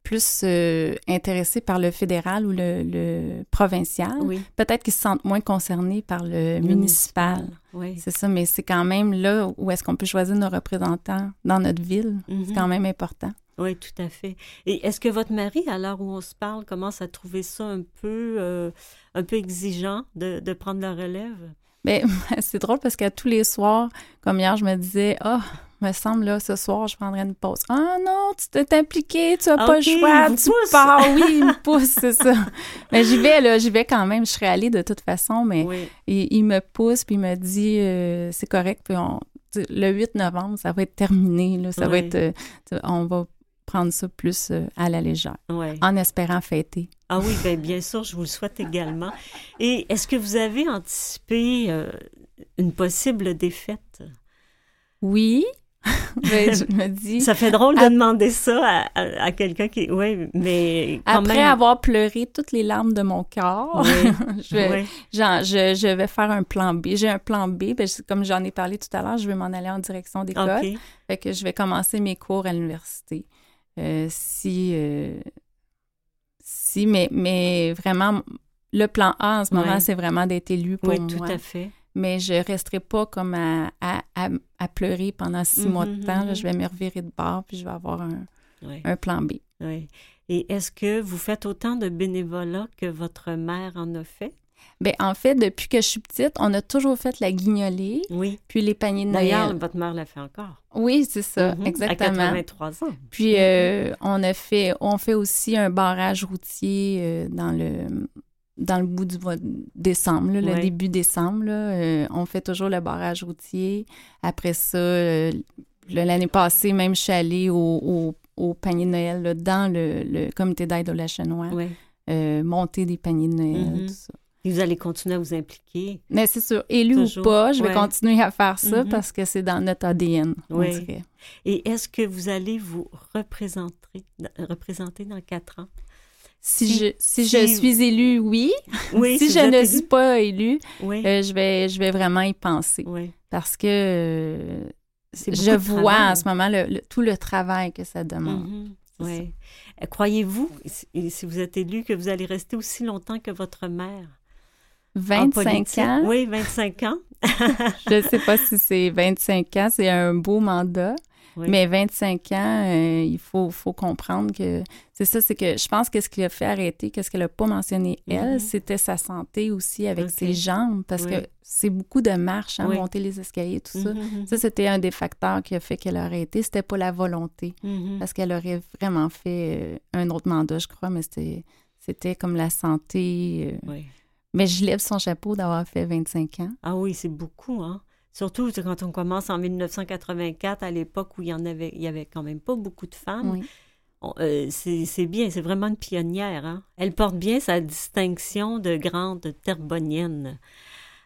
plus euh, intéressés par le fédéral ou le, le provincial. Oui. Peut-être qu'ils se sentent moins concernés par le municipal. Oui. C'est ça, mais c'est quand même là où est-ce qu'on peut choisir nos représentants dans notre ville. Mhm. C'est quand même important. Oui, tout à fait. Et est-ce que votre mari, à l'heure où on se parle, commence à trouver ça un peu, euh, un peu exigeant de, de prendre la relève? Mais c'est drôle parce qu'à tous les soirs, comme hier, je me disais, ah, me semble, là, ce soir, je prendrais une pause. Ah non, tu t'es impliqué, tu n'as pas le choix, tu pousse. pars. Oui, il me pousse, c'est ça. Mais j'y vais, là, j'y vais quand même. Je serais allée de toute façon, mais Oui. il, il me pousse, puis il me dit, euh, c'est correct, puis on, le 8 novembre, ça va être terminé, là, ça va être, euh, on va prendre ça plus euh, à la légère, Ouais. en espérant fêter. Ah oui, bien, bien sûr, je vous le souhaite également. Et est-ce que vous avez anticipé euh, une possible défaite? Oui, Ben, je me dis... Ça fait drôle de demander ça à, à- à quelqu'un qui... Oui, mais quand Après même... avoir pleuré toutes les larmes de mon corps, Oui. je, vais, Oui. genre, je, je vais faire un plan B. J'ai un plan B, ben, comme j'en ai parlé tout à l'heure, je vais m'en aller en direction d'école. Fait que je vais commencer mes cours à l'université. Euh, si, euh, si, mais, mais vraiment, le plan A en ce moment, c'est vraiment d'être élu pour Oui, moi. tout à fait. Mais je resterai pas comme à, à, à, à pleurer pendant six mois de Mhm, temps. là. mhm. Je vais me revirer de bord, puis je vais avoir un, Oui, un plan B. oui. Et est-ce que vous faites autant de bénévolat que votre mère en a fait? Ben, en fait, depuis que je suis petite, on a toujours fait la guignolée, Oui. puis les paniers de D'ailleurs, Noël. votre mère l'a fait encore. Oui, c'est ça, Mhm. exactement. À 83 ans. Puis euh, on a fait, on fait aussi un barrage routier euh, dans le dans le bout du mois de décembre, là, le Ouais. début décembre. là. Euh, on fait toujours le barrage routier. Après ça, euh, l'année passée, même je suis allée au, au, au panier de Noël là, dans le, le comité d'aide au Lachenois, Oui. euh, monter des paniers de Noël, Mhm. tout ça. Et vous allez continuer à vous impliquer? Mais c'est sûr, élu Toujours, ou pas, je vais ouais. continuer à faire ça Mhm. parce que c'est dans notre ADN, on dirait. Et est-ce que vous allez vous représenter, représenter dans quatre ans? Si, Si- je, si, si- je suis élue, oui. Oui, si, je ne suis pas élue, Oui. euh, je, vais, je vais vraiment y penser. oui. Parce que euh, je vois en ce moment le, le- tout le travail que ça demande. Euh, Croyez-vous, si, vous êtes élu, que vous allez rester aussi longtemps que votre mère? en 25 politique? ans, Oui, 25 ans. je ne sais pas si c'est 25 ans, c'est un beau mandat. Oui. Mais 25 ans, euh, il faut, faut comprendre que c'est ça, c'est que je pense que ce qui l'a fait arrêter, qu'est-ce qu'elle n'a pas mentionné, elle, c'était sa santé aussi avec ses jambes, parce Oui. que c'est beaucoup de marches, hein, Oui. monter les escaliers, tout ça. Mhm, Ça, c'était un des facteurs qui a fait qu'elle a arrêté. C'était pas la volonté, mhm. parce qu'elle aurait vraiment fait euh, un autre mandat, je crois, mais c'était, c'était comme la santé. euh. Oui. Mais je lève son chapeau d'avoir fait 25 ans. Ah oui, c'est beaucoup, hein? Surtout quand on commence en 1984, à l'époque où il y en avait, il y avait quand même pas beaucoup de femmes. Oui. Euh, c'est bien, c'est vraiment une pionnière. Hein? Elle porte bien sa distinction de grande terbonienne.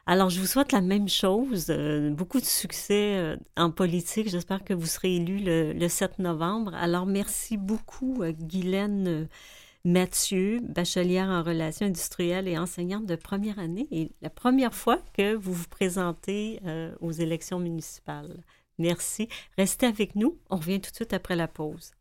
Alors, je vous souhaite la même chose, euh, beaucoup de succès euh, en politique. J'espère que vous serez élu le, le 7 novembre. Alors, merci beaucoup, Guylaine Mathieu, bachelière en relations industrielles et enseignante de première année. Et la première fois que vous vous présentez euh, aux élections municipales. Merci. Restez avec nous. On revient tout de suite après la pause.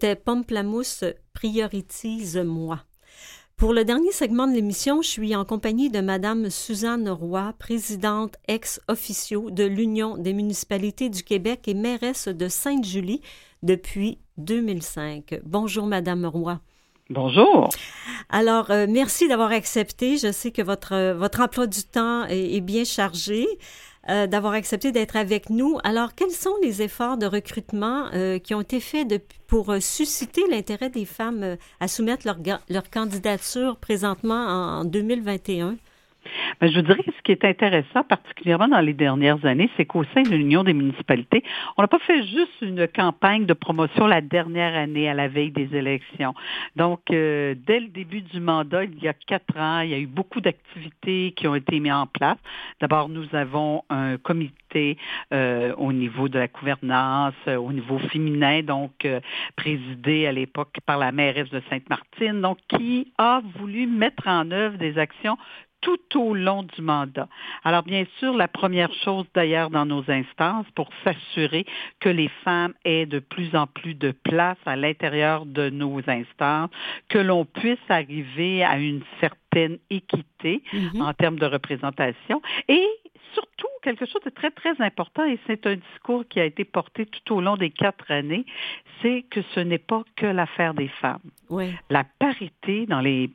C'était Pamplamousse Prioritise-moi. Pour le dernier segment de l'émission, je suis en compagnie de Madame Suzanne Roy, présidente ex-officio de l'Union des municipalités du Québec et mairesse de Sainte-Julie depuis 2005. Bonjour, Madame Roy. Bonjour. Alors, euh, merci d'avoir accepté. Je sais que votre, euh, votre emploi du temps est, bien chargé. Euh, d'avoir accepté d'être avec nous. Alors, quels sont les efforts de recrutement qui ont été faits pour susciter l'intérêt des femmes à soumettre leur, leur candidature présentement en 2021? Je vous dirais ce qui est intéressant, particulièrement dans les dernières années, c'est qu'au sein de l'Union des municipalités, on n'a pas fait juste une campagne de promotion la dernière année à la veille des élections. Donc, euh, dès le début du mandat, il y a quatre ans, il y a eu beaucoup d'activités qui ont été mises en place. D'abord, nous avons un comité euh, au niveau de la gouvernance, euh, au niveau féminin, donc présidé à l'époque par la mairesse de Sainte-Martine, donc qui a voulu mettre en œuvre des actions tout au long du mandat. Alors, bien sûr, la première chose d'ailleurs dans nos instances pour s'assurer que les femmes aient de plus en plus de place à l'intérieur de nos instances, que l'on puisse arriver à une certaine équité mm-hmm. en termes de représentation et surtout quelque chose de très, très important, et c'est un discours qui a été porté tout au long des quatre années, c'est que ce n'est pas que l'affaire des femmes. La parité dans les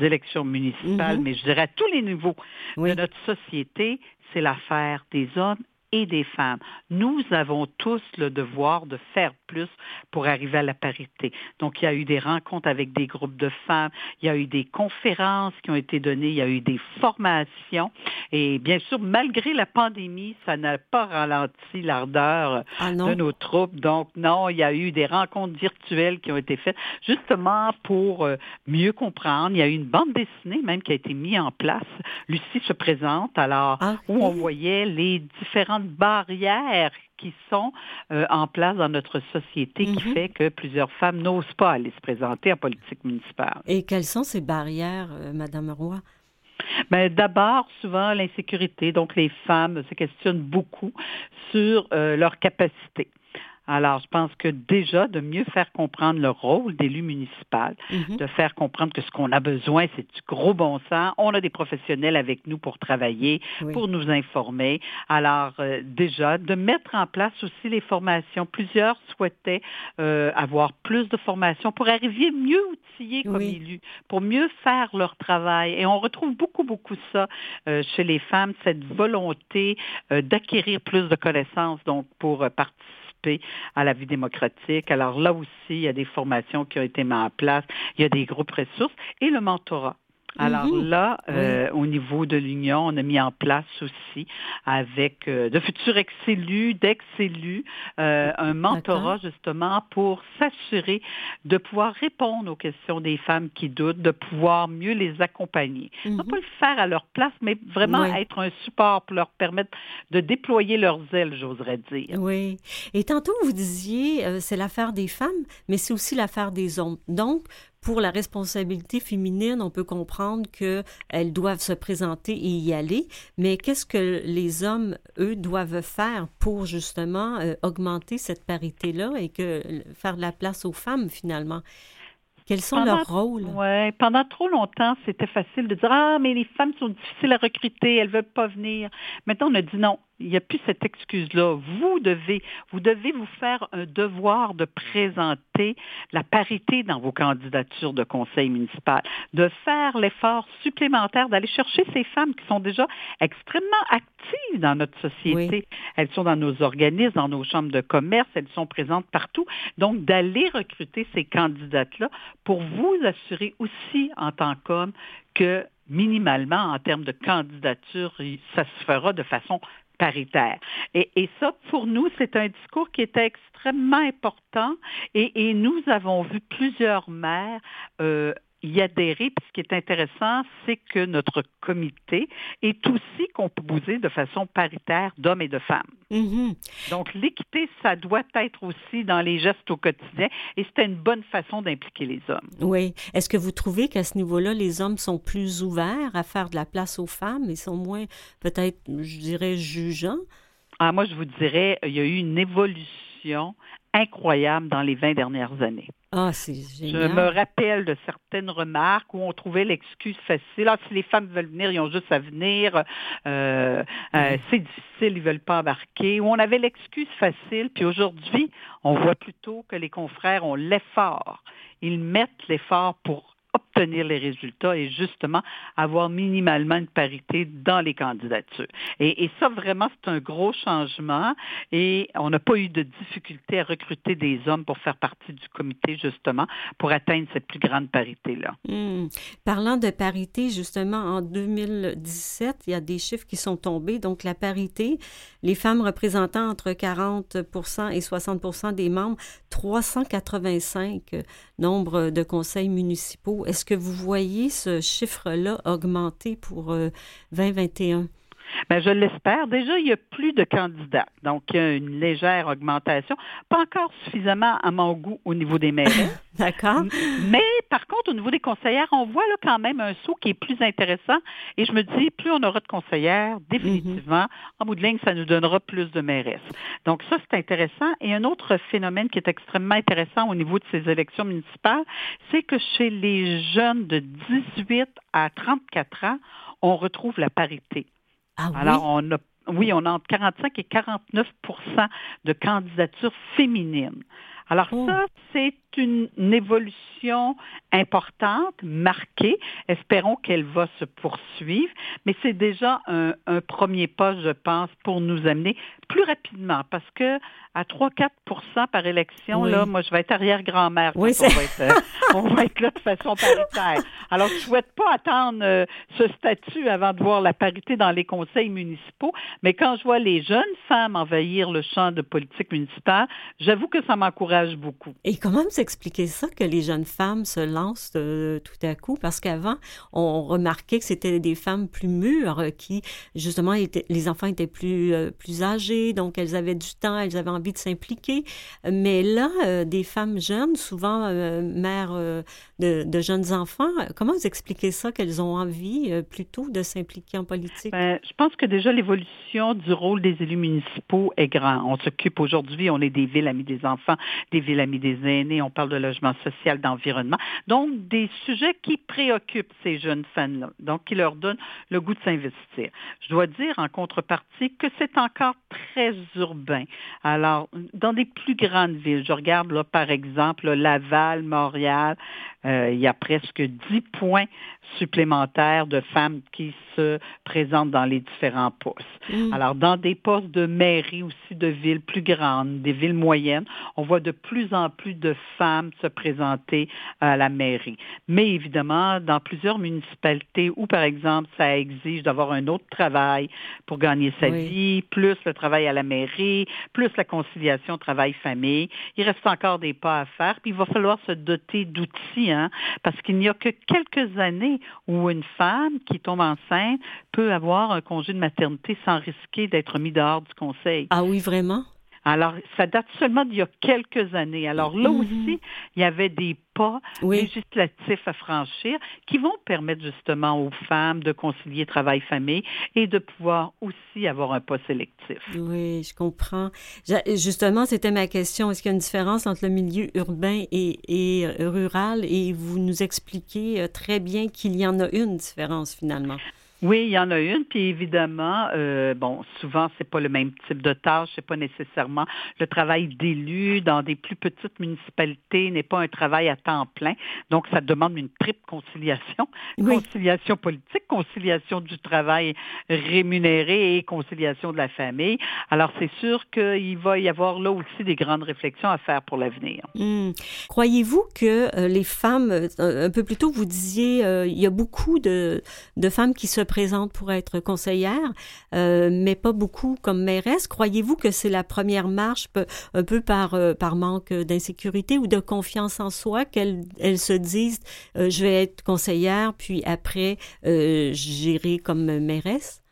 élections municipales, mhm. mais je dirais à tous les niveaux de notre société, c'est l'affaire des hommes et des femmes. Nous avons tous le devoir de faire plus pour arriver à la parité. Donc, il y a eu des rencontres avec des groupes de femmes, il y a eu des conférences qui ont été données, il y a eu des formations. Et bien sûr, malgré la pandémie, ça n'a pas ralenti l'ardeur ah de nos troupes. Donc, non, il y a eu des rencontres virtuelles qui ont été faites justement pour euh, mieux comprendre. Il y a eu une bande dessinée même qui a été mise en place. Lucie se présente, alors, ah où on voyait les différents barrières qui sont euh, en place dans notre société qui mhm. fait que plusieurs femmes n'osent pas aller se présenter en politique municipale. Et quelles sont ces barrières, Mme euh, Madame Roy? Ben, D'abord, souvent, l'insécurité. Donc, les femmes se questionnent beaucoup sur euh, leur capacité. Alors, je pense que déjà, de mieux faire comprendre le rôle d'élu municipal, mhm. de faire comprendre que ce qu'on a besoin, c'est du gros bon sens. On a des professionnels avec nous pour travailler, pour nous informer. Alors, euh, déjà, de mettre en place aussi les formations. Plusieurs souhaitaient euh, avoir plus de formations pour arriver mieux outillés comme élus, pour mieux faire leur travail. Et on retrouve beaucoup, beaucoup ça euh, chez les femmes, cette volonté d'acquérir plus de connaissances, donc pour participer à la vie démocratique. Alors là aussi, il y a des formations qui ont été mises en place, il y a des groupes ressources et le mentorat. Alors mhm. là, euh, au niveau de l'Union, on a mis en place aussi avec euh, de futurs ex-élus, d'ex-élus, euh, un mentorat justement pour s'assurer de pouvoir répondre aux questions des femmes qui doutent, de pouvoir mieux les accompagner. Non mhm. pas le faire à leur place, mais vraiment être un support pour leur permettre de déployer leurs ailes, j'oserais dire. Oui. Et tantôt, vous disiez, c'est l'affaire des femmes, mais c'est aussi l'affaire des hommes. Donc, pour la responsabilité féminine, on peut comprendre qu'elles doivent se présenter et y aller, mais qu'est-ce que les hommes, eux, doivent faire pour justement euh, augmenter cette parité-là et que faire de la place aux femmes finalement? Quels sont leurs rôles? Oui, pendant trop longtemps, c'était facile de dire Ah, mais les femmes sont difficiles à recruter, elles ne veulent pas venir. Maintenant, on a dit non, il n'y a plus cette excuse-là. Vous devez, vous devez vous faire un devoir de présenter la parité dans vos candidatures de conseil municipal, de faire l'effort supplémentaire d'aller chercher ces femmes qui sont déjà extrêmement actives dans notre société. Elles sont dans nos organismes, dans nos chambres de commerce, elles sont présentes partout. Donc, d'aller recruter ces candidates-là pour vous assurer aussi en tant qu'homme que minimalement, en termes de candidature, ça se fera de façon paritaire. Et, et ça, pour nous, c'est un discours qui était extrêmement important et, et nous avons vu plusieurs maires euh, y adhérer. Puis ce qui est intéressant, c'est que notre comité est aussi composé de façon paritaire d'hommes et de femmes. Mm-hmm. Donc l'équité, ça doit être aussi dans les gestes au quotidien et c'était une bonne façon d'impliquer les hommes. Oui. Est-ce que vous trouvez qu'à ce niveau-là, les hommes sont plus ouverts à faire de la place aux femmes et sont moins, peut-être, je dirais, jugeants? Ah, moi, je vous dirais, il y a eu une évolution incroyable dans les 20 dernières années. Ah, c'est génial. Je me rappelle de certaines remarques où on trouvait l'excuse facile. Ah, si les femmes veulent venir, ils ont juste à venir. Euh, euh, c'est difficile, ils veulent pas embarquer. Où on avait l'excuse facile. Puis aujourd'hui, on voit plutôt que les confrères ont l'effort. Ils mettent l'effort pour obtenir les résultats et justement avoir minimalement une parité dans les candidatures. Et, ça, vraiment, c'est un gros changement et on n'a pas eu de difficulté à recruter des hommes pour faire partie du comité, justement, pour atteindre cette plus grande parité-là. Hmm. Parlant de parité, justement, en 2017, il y a des chiffres qui sont tombés. Donc, la parité, les femmes représentant entre 40% et 60% des membres, 385 nombre de conseils municipaux. Est-ce que vous voyez ce chiffre-là augmenter pour 2021? Euh, Bien, je l'espère. Déjà, il y a plus de candidats, donc il y a une légère augmentation. Pas encore suffisamment à mon goût au niveau des maires. D'accord. Mais par contre, au niveau des conseillères, on voit là quand même un saut qui est plus intéressant. Et je me dis, plus on aura de conseillères, définitivement, en bout de ligne, ça nous donnera plus de mairesses. Donc ça, c'est intéressant. Et un autre phénomène qui est extrêmement intéressant au niveau de ces élections municipales, c'est que chez les jeunes de 18 à 34 ans, on retrouve la parité. Ah Alors, on a, oui, on a entre 45 et 49% de candidatures féminines. Alors oh. ça, c'est une, évolution importante, marquée. Espérons qu'elle va se poursuivre, mais c'est déjà un, premier pas, je pense, pour nous amener plus rapidement, parce que à 3-4% par élection, là, moi, je vais être arrière-grand-mère. Oui, on, va être, euh, on va être là de façon paritaire. Alors, je ne souhaite pas attendre euh, ce statut avant de voir la parité dans les conseils municipaux, mais quand je vois les jeunes femmes envahir le champ de politique municipale, j'avoue que ça m'encourage beaucoup. Et comment vous expliquer que les jeunes femmes se lancent euh, tout à coup? Parce qu'avant, on remarquait que c'était des femmes plus mûres qui, justement, les enfants étaient plus, plus âgés, donc elles avaient du temps, elles avaient envie de s'impliquer. Mais là, euh, des femmes jeunes, souvent euh, mères euh, de, jeunes enfants, comment vous expliquez ça qu'elles ont envie plutôt de s'impliquer en politique? Ben, je pense que déjà l'évolution du rôle des élus municipaux est grand. On s'occupe aujourd'hui, on est des villes amies des enfants, des villes amies des aînés, on parle de logement social, d'environnement. Donc, des sujets qui préoccupent ces jeunes femmes-là, donc qui leur donnent le goût de s'investir. Je dois dire en contrepartie que c'est encore très urbain. Alors, dans des plus grandes villes, je regarde là, par exemple Laval, Montréal, euh, il y a presque 10 points supplémentaires de femmes qui se présentent dans les différents postes. Mm. Alors, dans des postes de mairie aussi de villes plus grandes, des villes moyennes, on voit de plus en plus de femmes se présenter à la mairie. Mais évidemment, dans plusieurs municipalités où, par exemple, ça exige d'avoir un autre travail pour gagner sa vie, plus le travail à la mairie, plus la conciliation travail-famille, il reste encore des pas à faire. Puis il va falloir se doter d'outils, hein, parce qu'il n'y a que quelques années où une femme qui tombe enceinte peut avoir un congé de maternité sans risquer d'être mis dehors du conseil. Ah oui, vraiment? Alors, ça date seulement d'il y a quelques années. Alors là mhm. aussi, il y avait des pas législatifs à franchir qui vont permettre justement aux femmes de concilier travail-famille et de pouvoir aussi avoir un pas sélectif. Oui, je comprends. Justement, c'était ma question. Est-ce qu'il y a une différence entre le milieu urbain et, et euh, rural? Et vous nous expliquez euh, très bien qu'il y en a une différence finalement. Oui, il y en a une, puis évidemment, euh, bon, souvent c'est pas le même type de tâche, c'est pas nécessairement le travail d'élu dans des plus petites municipalités n'est pas un travail à temps plein, donc ça demande une triple conciliation, conciliation politique, conciliation du travail rémunéré et conciliation de la famille. Alors c'est sûr qu'il va y avoir là aussi des grandes réflexions à faire pour l'avenir. Hmm. Croyez-vous que euh, les femmes, euh, un peu plus tôt vous disiez, il y a beaucoup de, de femmes qui se présente pour être conseillère, euh, mais pas beaucoup comme mairesse. Croyez-vous que c'est la première marche, un peu par, euh, par manque d'insécurité ou de confiance en soi, qu'elles se disent euh, je vais être conseillère, puis après j'irai comme mairesse?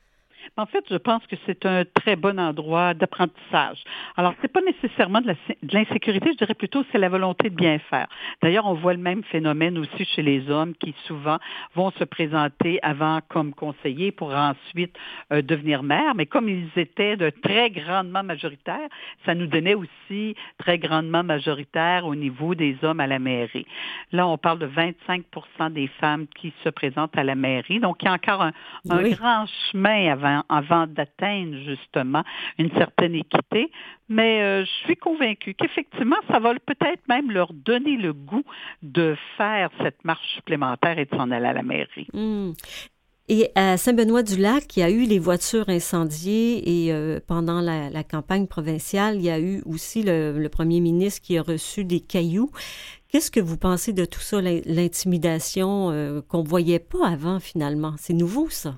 En fait, je pense que c'est un très bon endroit d'apprentissage. Alors, c'est pas nécessairement de l'insécurité, je dirais plutôt c'est la volonté de bien faire. D'ailleurs, on voit le même phénomène aussi chez les hommes qui souvent vont se présenter avant comme conseillers pour ensuite euh, devenir maire. Mais comme ils étaient de très grandement majoritaires, ça nous donnait aussi très grandement majoritaire au niveau des hommes à la mairie. Là, on parle de 25% des femmes qui se présentent à la mairie. Donc, il y a encore un, grand chemin avant, avant d'atteindre justement une certaine équité. Mais euh, je suis convaincue qu'effectivement, ça va peut-être même leur donner le goût de faire cette marche supplémentaire et de s'en aller à la mairie. Hmm. Et à Saint-Benoît-du-Lac, il y a eu les voitures incendiées et euh, pendant la, campagne provinciale, il y a eu aussi le, premier ministre qui a reçu des cailloux. Qu'est-ce que vous pensez de tout ça, l'intimidation euh, qu'on ne voyait pas avant finalement? C'est nouveau ça?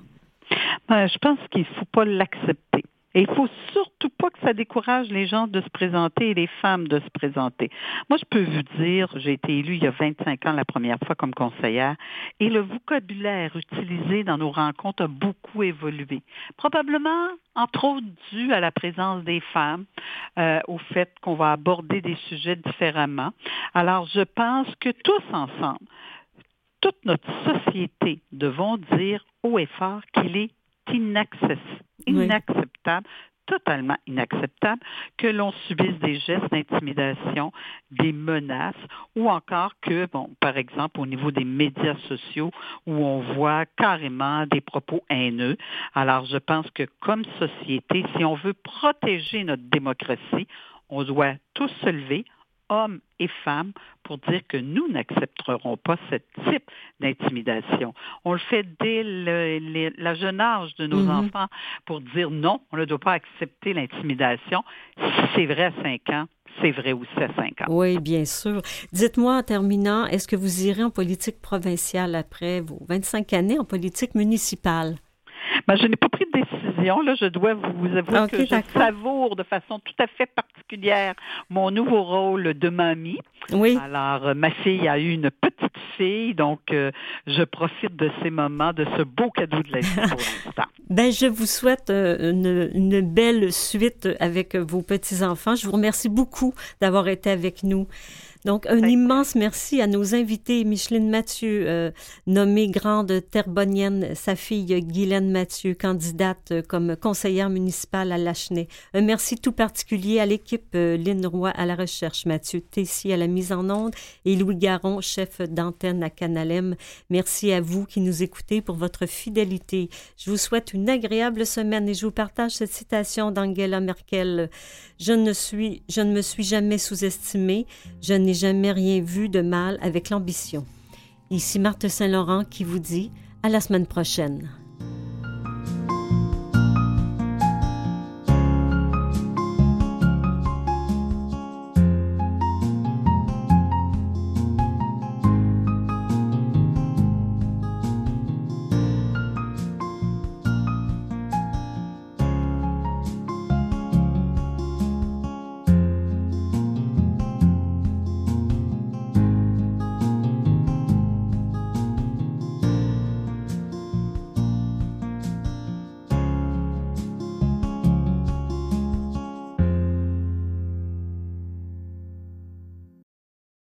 Ben, je pense qu'il ne faut pas l'accepter. Et il faut surtout pas que ça décourage les gens de se présenter et les femmes de se présenter. Moi, je peux vous dire, j'ai été élue il y a 25 ans la première fois comme conseillère et le vocabulaire utilisé dans nos rencontres a beaucoup évolué. Probablement, entre autres, dû à la présence des femmes, euh, au fait qu'on va aborder des sujets différemment. Alors, je pense que tous ensemble, toute notre société devons dire haut et fort qu'il est inacceptable, totalement inacceptable que l'on subisse des gestes d'intimidation, des menaces, ou encore que, bon, par exemple, au niveau des médias sociaux, où on voit carrément des propos haineux. Alors, je pense que comme société, si on veut protéger notre démocratie, on doit tous se lever, hommes et femmes, pour dire que nous n'accepterons pas ce type d'intimidation. On le fait dès le, la jeune âge de nos mm-hmm. enfants pour dire non, on ne doit pas accepter l'intimidation. c'est vrai à 5 ans, c'est vrai aussi à 5 ans. Oui, bien sûr. Dites-moi en terminant, est-ce que vous irez en politique provinciale après vos 25 années en politique municipale? Ben, je n'ai pas pris de décision. Là, je dois vous avouer que je savoure de façon tout à fait particulière mon nouveau rôle de mamie. Oui. Alors, euh, ma fille a eu une petite fille, donc euh, je profite de ces moments, de ce beau cadeau de la vie pour l'instant. Ben, je vous souhaite euh, une, une belle suite avec vos petits-enfants. Je vous remercie beaucoup d'avoir été avec nous. Donc, un immense merci à nos invités, Micheline Mathieu, euh, nommée grande terbonienne, sa fille Guylaine Mathieu, candidate comme conseillère municipale à Lachenay. Un merci tout particulier à l'équipe euh, Lynn Roy à la recherche, Mathieu Tessier à la mise en onde et Louis Garon, chef d'antenne à Canalem. Merci à vous qui nous écoutez pour votre fidélité. Je vous souhaite une agréable semaine et je vous partage cette citation d'Angela Merkel. Je ne suis, je ne me suis jamais sous-estimée. Je n'ai jamais rien vu de mal avec l'ambition. Ici Marthe Saint-Laurent qui vous dit à la semaine prochaine.